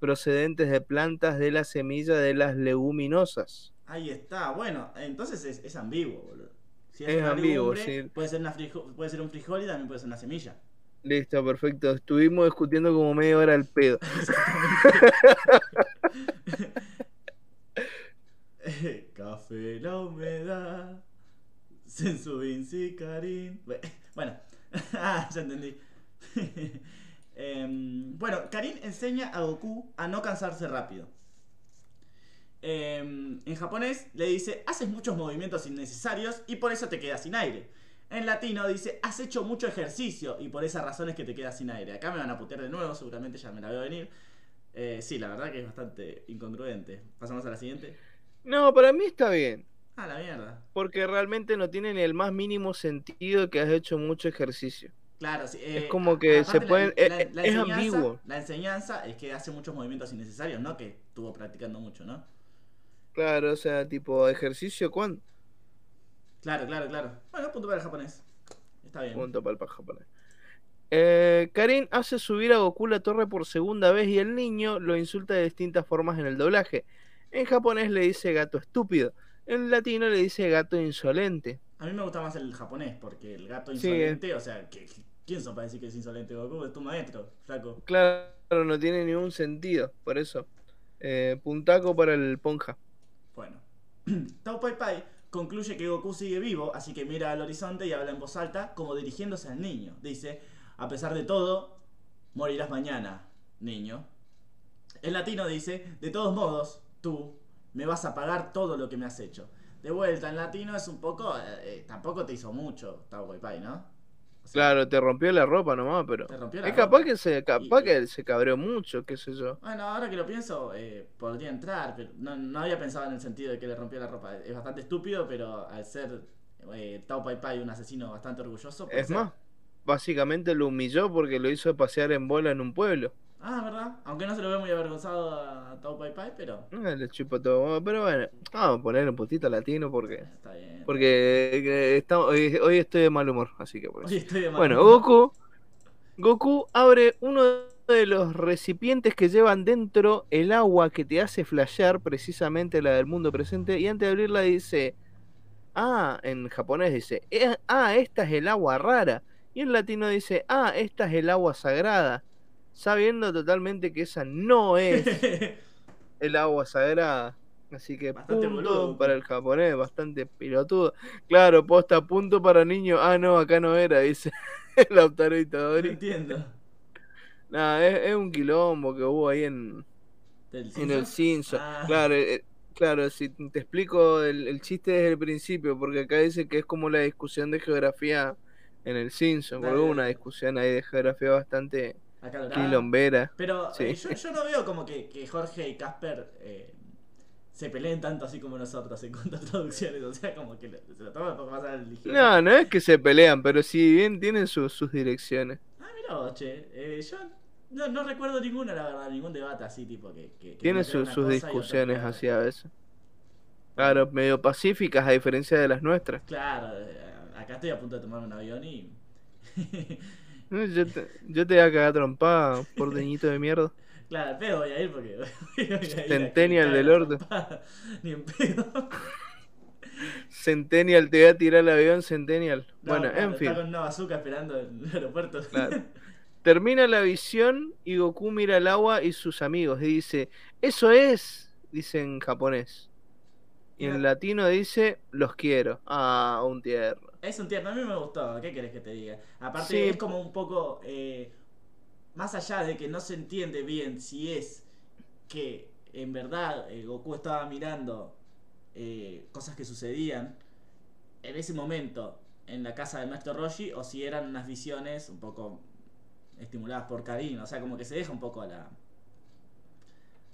procedentes de plantas de la semilla de las leguminosas. Ahí está, bueno, entonces es, es ambiguo, boludo. Si Es ambiguo, legumbre, sí. Puede ser, una frijo- puede ser un frijol y también puede ser una semilla. Listo, perfecto. Estuvimos discutiendo como media hora al pedo. Café, la humedad, Sensu Vinci Karin. Bue- Bueno, ah, ya entendí. Em, bueno, Karin enseña a Goku a no cansarse rápido. Em, en japonés le dice, haces muchos movimientos innecesarios y por eso te quedas sin aire. En latino dice, has hecho mucho ejercicio y por esa razón es que te quedas sin aire. Acá me van a putear de nuevo, seguramente ya me la veo venir. Eh, sí, la verdad que es bastante incongruente. Pasamos a la siguiente. No, para mí está bien. Ah, la mierda. Porque realmente no tiene ni el más mínimo sentido que has hecho mucho ejercicio. Claro, sí, Es eh, como que se pueden- la- eh, la- la es ambiguo. La enseñanza es que hace muchos movimientos innecesarios, no que estuvo practicando mucho, ¿no? Claro, o sea, tipo, ejercicio, ¿cuándo? Claro, claro, claro. Bueno, punto para el japonés. Está bien. Punto para el japonés. Eh, Karin hace subir a Goku la torre por segunda vez y el niño lo insulta de distintas formas en el doblaje. En japonés le dice gato estúpido. En latino le dice gato insolente. A mí me gusta más el japonés porque el gato Sí, insolente, o sea, ¿qué- qué- ¿quién son para decir que es insolente? Goku es tu maestro, flaco. Claro, no tiene ningún sentido, por eso. Eh, puntaco para el Ponja. Bueno. Tao Pai Pai concluye que Goku sigue vivo, así que mira al horizonte y habla en voz alta como dirigiéndose al niño. Dice, a pesar de todo, morirás mañana, niño. En latino dice, de todos modos, tú me vas a pagar todo lo que me has hecho. De vuelta, en latino es un poco... eh, eh, tampoco te hizo mucho Pai Pai, ¿no? O sea, Claro, te rompió la ropa nomás, pero. Te rompió la Es capaz que se, capaz Y- que se cabreó mucho, qué sé yo. Bueno, ahora que lo pienso, eh, podría entrar, pero no, no había pensado en el sentido de que le rompió la ropa. Es bastante estúpido, pero al ser eh, Tao Pai Pai un asesino bastante orgulloso. Es ser. más, básicamente lo humilló porque lo hizo pasear en bola en un pueblo. Ah, ¿verdad? Aunque no se lo ve muy avergonzado a Tao Pai Pai, pero le chupa todo. Pero bueno, vamos a ponerle un putito latino porque. está bien. Porque eh, estamos, hoy, hoy estoy de mal humor, así que por eso. Oye, estoy de mal Bueno, humor. Goku. Goku abre uno de los recipientes que llevan dentro el agua que te hace flashear, precisamente la del mundo presente, y antes de abrirla dice, ah, en japonés dice, "Eh, ah, esta es el agua rara, y en latino dice, ah, esta es el agua sagrada, sabiendo totalmente que esa no es el agua sagrada. Así que Bastante punto boludo, Goku. para el japonés, bastante pilotudo. Claro, posta, punto para niño. Ah, no, acá no era, dice Lautaro no Itadori. entiendo. Nada, es, es un quilombo que hubo ahí en, ¿Del en el? Simpson. Ah. Claro, eh, claro, si te explico el, el chiste desde el principio, porque acá dice que es como la discusión de geografía en el porque Dale, hubo una discusión ahí de geografía bastante Lo quilombera. Pero Sí. eh, yo, yo no veo como que, que Jorge y Casper eh, se peleen tanto así como nosotros en cuanto a traducciones. O sea, como que lo- se lo toman un poco más a la ligera. No, no es que se pelean, pero sí bien tienen sus sus direcciones. Ah, mira che. Eh, yo no, no recuerdo ninguna, la verdad, ningún debate así, tipo que. que, que Tiene crea sus, discusiones así a veces. Claro, medio pacíficas a diferencia de las nuestras. Claro, acá estoy a punto de tomar un avión y. Yo te, yo te voy a cagar trompada por deñito de mierda. claro, al pedo voy a ir porque. voy a ir a que Centennial del orto. Ni en pedo. Centennial, te voy a tirar el avión Centennial. No, bueno, claro, en fin. Está con una bazooka esperando en el aeropuerto. Claro. Termina la visión y Goku mira al agua y sus amigos y dice, eso es, dice en japonés. Y en latino dice, los quiero. Ah, un tierno. Es un tierno, a mí me gustó, ¿qué querés que te diga? Aparte Sí. es como un poco, eh, más allá de que no se entiende bien si es que en verdad eh, Goku estaba mirando eh, cosas que sucedían en ese momento en la casa del maestro Roshi o si eran unas visiones un poco estimuladas por Karin, o sea, como que se deja un poco a la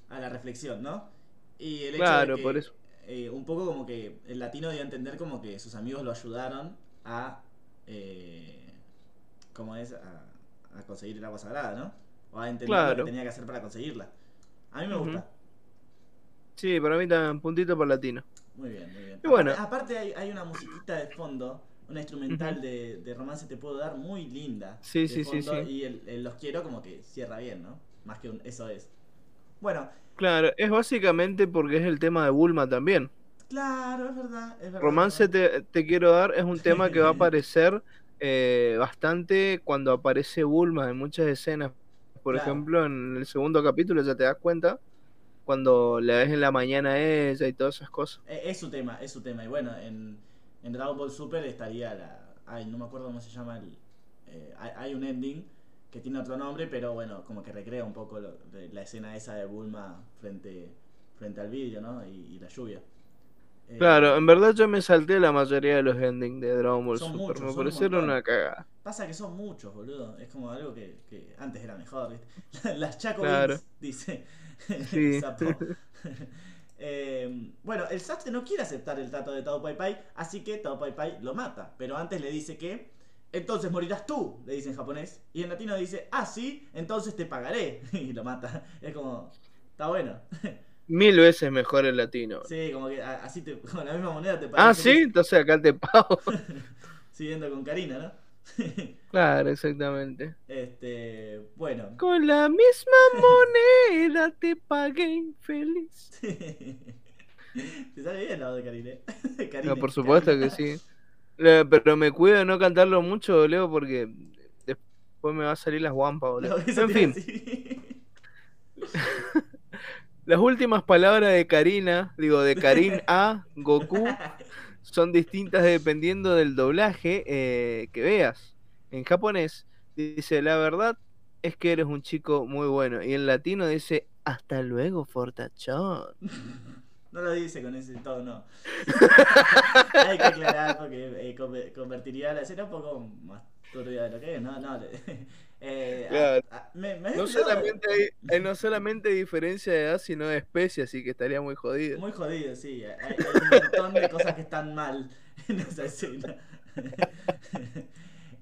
a la reflexión, ¿no? Y el hecho Claro, de que, por eso. Eh, un poco como que el latino dio a entender como que sus amigos lo ayudaron a eh, ¿cómo es? A, a conseguir el agua sagrada, ¿no? O a entender lo Claro. que tenía que hacer para conseguirla. A mí me gusta. Sí, para mí también, puntito por latino. Muy bien, muy bien. Y bueno. Aparte, aparte hay, hay una musiquita de fondo, una instrumental de, de romance te puedo dar muy linda. Sí, sí, sí, fondo, sí. Y el, el los quiero como que cierra bien, ¿no? Más que un eso es. Bueno, Claro, es básicamente porque es el tema de Bulma también. claro, es verdad. Es verdad Romance te, te quiero dar es un tema que va a aparecer eh, bastante cuando aparece Bulma en muchas escenas. Por Claro. ejemplo, en el segundo capítulo ya te das cuenta cuando la ves en la mañana a ella y todas esas cosas. Eh, Es su tema, es su tema. Y bueno, en, en Dragon Ball Super estaría la. Ay, no me acuerdo cómo se llama el. eh, hay, hay un ending que tiene otro nombre, pero bueno, como que recrea un poco lo- la escena esa de Bulma frente, frente al vidrio, ¿no? Y, y la lluvia. Eh, Claro, en verdad yo me salté la mayoría de los endings de Dragon Ball Super. muchos, me un parecieron una cagada. Pasa que son muchos, boludo. Es como algo que, que antes era mejor, ¿viste? Las Chaco Claro. Dice. Sí. Eh, bueno, el Sasuke no quiere aceptar el trato de Tao Pai Pai, así que Tao Pai Pai lo mata. Pero antes le dice que, entonces morirás tú, le dice en japonés. Y en latino dice, ah, sí, entonces te pagaré. Y lo mata. Es como, está bueno. Mil veces mejor el latino. Sí, como que así te, con la misma moneda te Ah, parece. sí, entonces acá te pago. Siguiendo con Karina, ¿no? claro, exactamente. Este, bueno. Con la misma moneda te pagué infeliz. Te sale bien la voz de Karine. Karine, No, por supuesto que sí. Pero me cuido de no cantarlo mucho, Leo, porque después me va a salir las guampas, boludo. No, En fin, las últimas palabras de Karina, digo, de Karin a Goku, son distintas dependiendo del doblaje eh, que veas. En japonés dice, la verdad es que eres un chico muy bueno. Y en latino dice, hasta luego, Fortachón. No lo dice con ese tono. Hay que aclarar porque eh, conver- convertiría la escena un poco más turbia de lo que es. No, no. eh, a- Claro. a- me, me había No solamente, hay, no solamente diferencia de edad, sino de especie, así que estaría muy jodido. Muy jodido, sí. Hay, hay un montón de cosas que están mal en esa escena.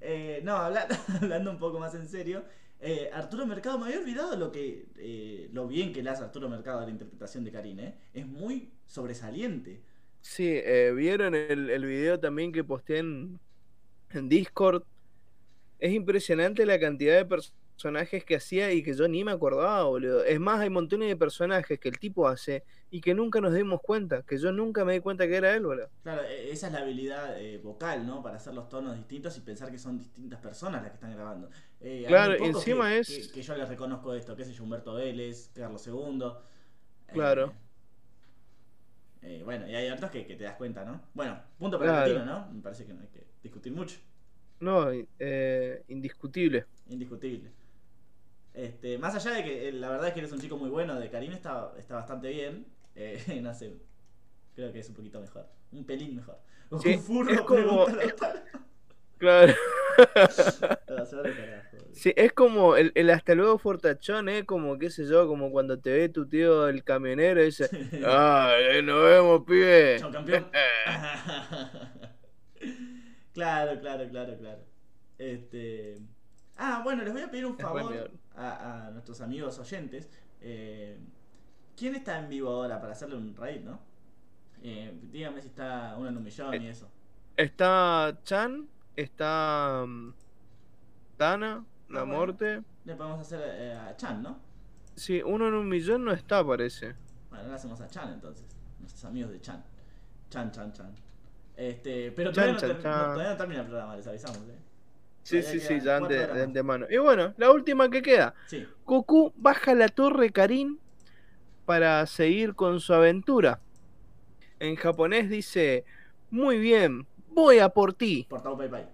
Eh, no, habla- hablando un poco más en serio, eh, Arturo Mercado, me había olvidado lo que eh, lo bien que le hace Arturo Mercado a la interpretación de Karine. ¿eh? Es muy sobresaliente. Sí, eh, vieron el, el video también que posteé en, en Discord. Es impresionante la cantidad de personajes que hacía y que yo ni me acordaba, boludo. Es más, hay montones de personajes que el tipo hace y que nunca nos dimos cuenta, que yo nunca me di cuenta que era él, boludo. Claro, e- esa es la habilidad eh, vocal, ¿no? Para hacer los tonos distintos y pensar que son distintas personas las que están grabando. Eh, Claro, encima que, es- Que, que yo les reconozco esto, qué sé yo, Humberto Vélez, Carlos II. eh, Claro. eh, bueno, y hay otros que, que te das cuenta, ¿no? Bueno, punto para Claro. el ¿no? Me parece que no hay que discutir mucho. No, eh, indiscutible. Indiscutible. Este, más allá de que eh, la verdad es que eres un chico muy bueno, de Karim está, está bastante bien. Eh, no sé, creo que es un poquito mejor. Un pelín mejor. Un Sí, furro es como- es-. Claro. Sí, es como el, el hasta luego fortachón, ¿eh? Como, qué sé yo, como cuando te ve tu tío el camionero y dice, ah, eh, nos vemos, pibe. Campeón. claro, claro, claro, claro. Este. Ah, bueno, les voy a pedir un favor. A, a nuestros amigos oyentes. Eh, ¿Quién está en vivo ahora para hacerle un raid, no? Eh, dígame si está uno en un millón y eso. Está Chan, está mm, Tana, La Ah, bueno. Morte. Le podemos hacer eh, a Chan, ¿no? Sí, uno en un millón no está, parece. Bueno, le hacemos a Chan entonces. Nuestros amigos de Chan. Chan, Chan, Chan. Este, pero Chan, todavía, no, Chan, ter- Chan. no- todavía no termina el programa, les avisamos, ¿eh? Sí, sí, sí, ya de, de más. antemano. Y bueno, la última que queda. Sí. Goku baja la torre Karin para seguir con su aventura. En japonés dice, muy bien, voy a por ti. Portado Pai Pai.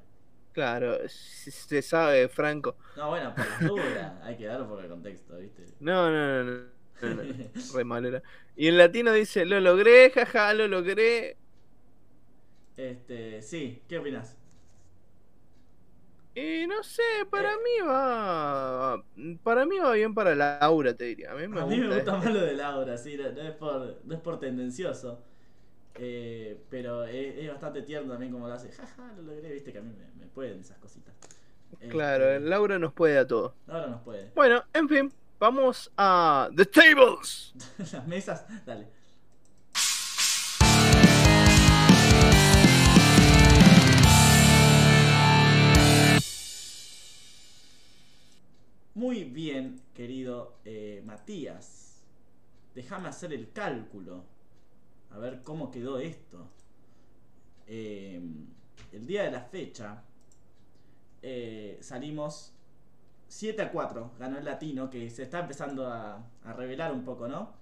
Claro, se sabe, Franco. No, bueno, por la duda. Hay que dar un poco de contexto, ¿viste? No, no, no, no. no, no, Re malera. Y en latino dice, lo logré, jaja, lo logré. Este, sí, ¿qué opinas? Y no sé, para Eh. mí va. Para mí va bien para Laura, te diría. A mí me a gusta. mí me gusta este. más lo de Laura, sí, no, no es, por, no es por tendencioso. Eh, pero es, es bastante tierno también como lo hace. Jaja, lo logré, viste que a mí me, me pueden esas cositas. Claro, Este, Laura nos puede a todo. Laura nos puede. Bueno, en fin, vamos a The Tables. Las mesas, dale. Muy bien, querido eh, Matías. Déjame hacer el cálculo. A ver cómo quedó esto. Eh, el día de la fecha eh, salimos 7 a 4. Ganó el latino, que se está empezando a, a revelar un poco, ¿no?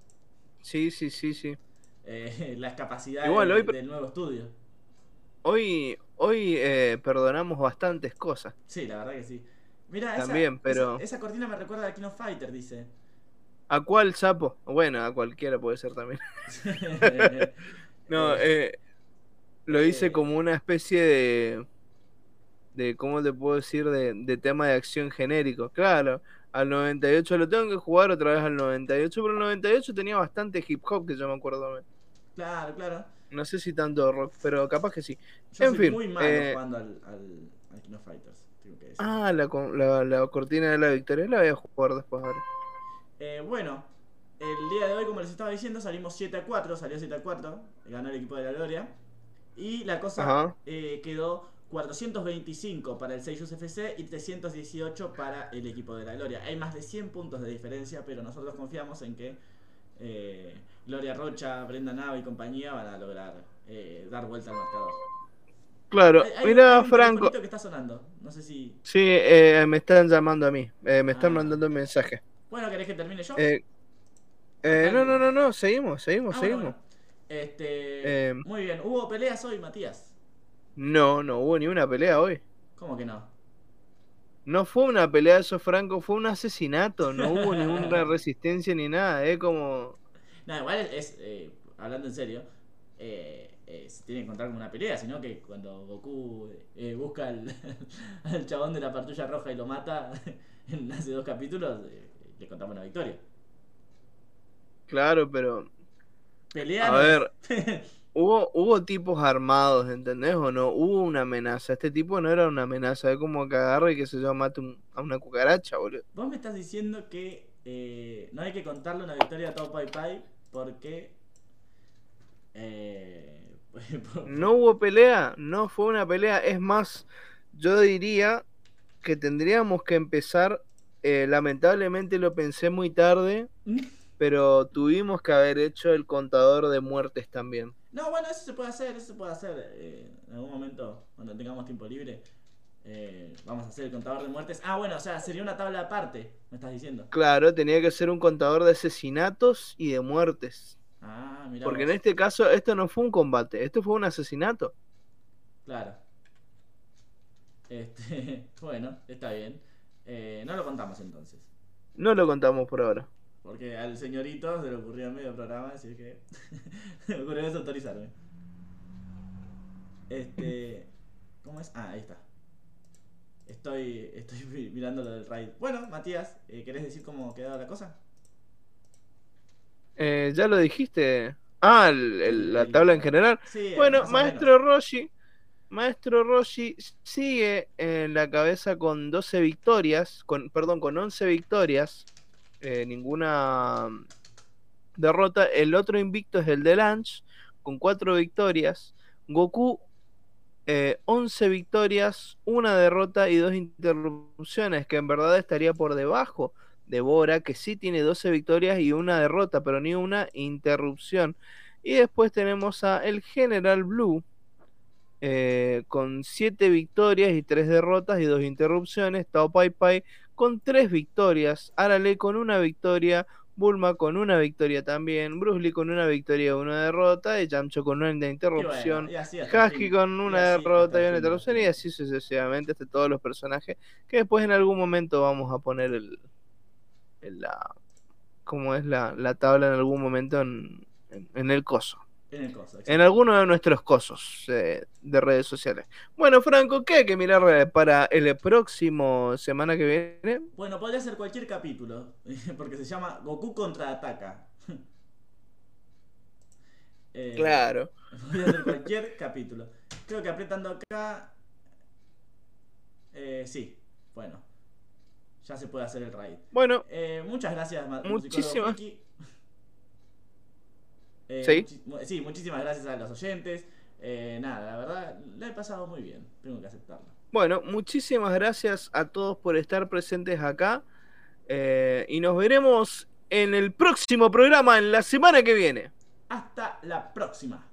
Sí, sí, sí, sí. Eh, las capacidades Igual, hoy- del nuevo estudio. Hoy, hoy eh, perdonamos bastantes cosas. Sí, la verdad que sí. Mira, esa, También, pero- esa, esa cortina me recuerda a King of Fighter, dice. ¿A cuál sapo? Bueno, a cualquiera puede ser también. No, eh, lo hice eh, como una especie de. de ¿Cómo te puedo decir? De, de tema de acción genérico. Claro, al 98 lo tengo que jugar otra vez al 98, pero el 98 tenía bastante hip hop que yo me acuerdo. Claro, claro. No sé si tanto rock, pero capaz que sí. Yo En soy fin, muy malo eh, jugando al, al, al King of Fighters, tengo que decir. Ah, la, la, la cortina de la victoria la voy a jugar después ahora. Eh, bueno, el día de hoy, como les estaba diciendo, salimos 7 a 4, salió 7 a 4, ganó el equipo de la Gloria. Y la cosa eh, quedó 425 para el Seiyus FC y 318 para el equipo de la Gloria. Hay más de 100 puntos de diferencia, pero nosotros confiamos en que eh, Gloria Rocha, Brenda Nava y compañía van a lograr eh, dar vuelta al marcador. Claro, mira, Franco. telefonito que está sonando. No sé si. Sí, eh, me están llamando a mí. eh, me están Ah. mandando un mensaje. Bueno, ¿querés que termine yo? Eh, eh, no, no, no, no, seguimos, seguimos, Ah, seguimos. bueno. Este, Eh, muy bien. ¿Hubo peleas hoy, Matías? No, no hubo ni una pelea hoy. ¿Cómo que no? No fue una pelea eso, Franco, fue un asesinato. No hubo ninguna resistencia ni nada. Es como. No, igual es, eh, hablando en serio, eh, eh, se tiene que encontrar con una pelea, sino que cuando Goku eh, busca al, al chabón de la partulla roja y lo mata en hace dos capítulos, eh, le contamos la victoria. Claro, pero. Pelea. A ver, hubo, hubo tipos armados, ¿entendés o no? Hubo una amenaza. Este tipo no era una amenaza. Es como que agarra y que se yo mate un- a una cucaracha, boludo. Vos me estás diciendo que eh, no hay que contarle una victoria a Tao Pai Pai porque. Eh, por- No hubo pelea, no fue una pelea. Es más, yo diría que tendríamos que empezar. eh, lamentablemente lo pensé muy tarde, pero tuvimos que haber hecho el contador de muertes también. No, bueno, eso se puede hacer, eso se puede hacer. eh, en algún momento, cuando tengamos tiempo libre, eh, vamos a hacer el contador de muertes. Ah, bueno, o sea, sería una tabla aparte, me estás diciendo. Claro, tenía que ser un contador de asesinatos y de muertes. Ah, mira. Porque en este caso, esto no fue un combate, esto fue un asesinato. Claro. Este, bueno, está bien. Eh, no lo contamos entonces. No lo contamos por ahora. Porque al señorito se le ocurrió en medio programa, así que se me ocurrió desautorizarme. Este. ¿Cómo es? Ah, ahí está. Estoy, estoy mi- mirando lo del raid. Bueno, Matías, eh, ¿querés decir cómo quedaba la cosa? Eh, ya lo dijiste. Ah, el- el- la tabla en general. Sí, eh, Bueno, Maestro Roshi. Maestro Roshi sigue en la cabeza con 12 victorias, con, perdón, con 11 victorias, eh, ninguna mm, derrota. El otro invicto es el de Lunch, con 4 victorias. Goku, eh, 11 victorias, una derrota y dos interrupciones, que en verdad estaría por debajo de Bora, que sí tiene 12 victorias y una derrota, pero ni una interrupción. Y después tenemos a el General Blue, eh, con 7 victorias y 3 derrotas y 2 interrupciones. Tao Pai Pai con 3 victorias. Arale con una victoria. Bulma con una victoria también. Bruce Lee con una victoria y una derrota. Y Yamcha con una bueno, interrupción. Husky fin. con una derrota y una interrupción. Y así sucesivamente hasta todos los personajes. Que después en algún momento vamos a poner el- la. como es la, la tabla en algún momento en, en- en el coso. En el coso, En alguno de nuestros cosos eh, de redes sociales. Bueno, Franco, ¿qué hay que mirar eh, para el próximo semana que viene? Bueno, podría ser cualquier capítulo, porque se llama Goku contraataca. Eh, Claro. Podría ser cualquier capítulo. Creo que apretando acá. Eh, sí, bueno. Ya se puede hacer el raid. Bueno, Eh, muchas gracias, ma- Muchísimas-. Eh, Sí. sí, muchísimas gracias a los oyentes. Eh, nada, la verdad, la he pasado muy bien. Tengo que aceptarlo. bueno, muchísimas gracias a todos por estar presentes acá. eh, y nos veremos en el próximo programa, en la semana que viene. Hasta la próxima.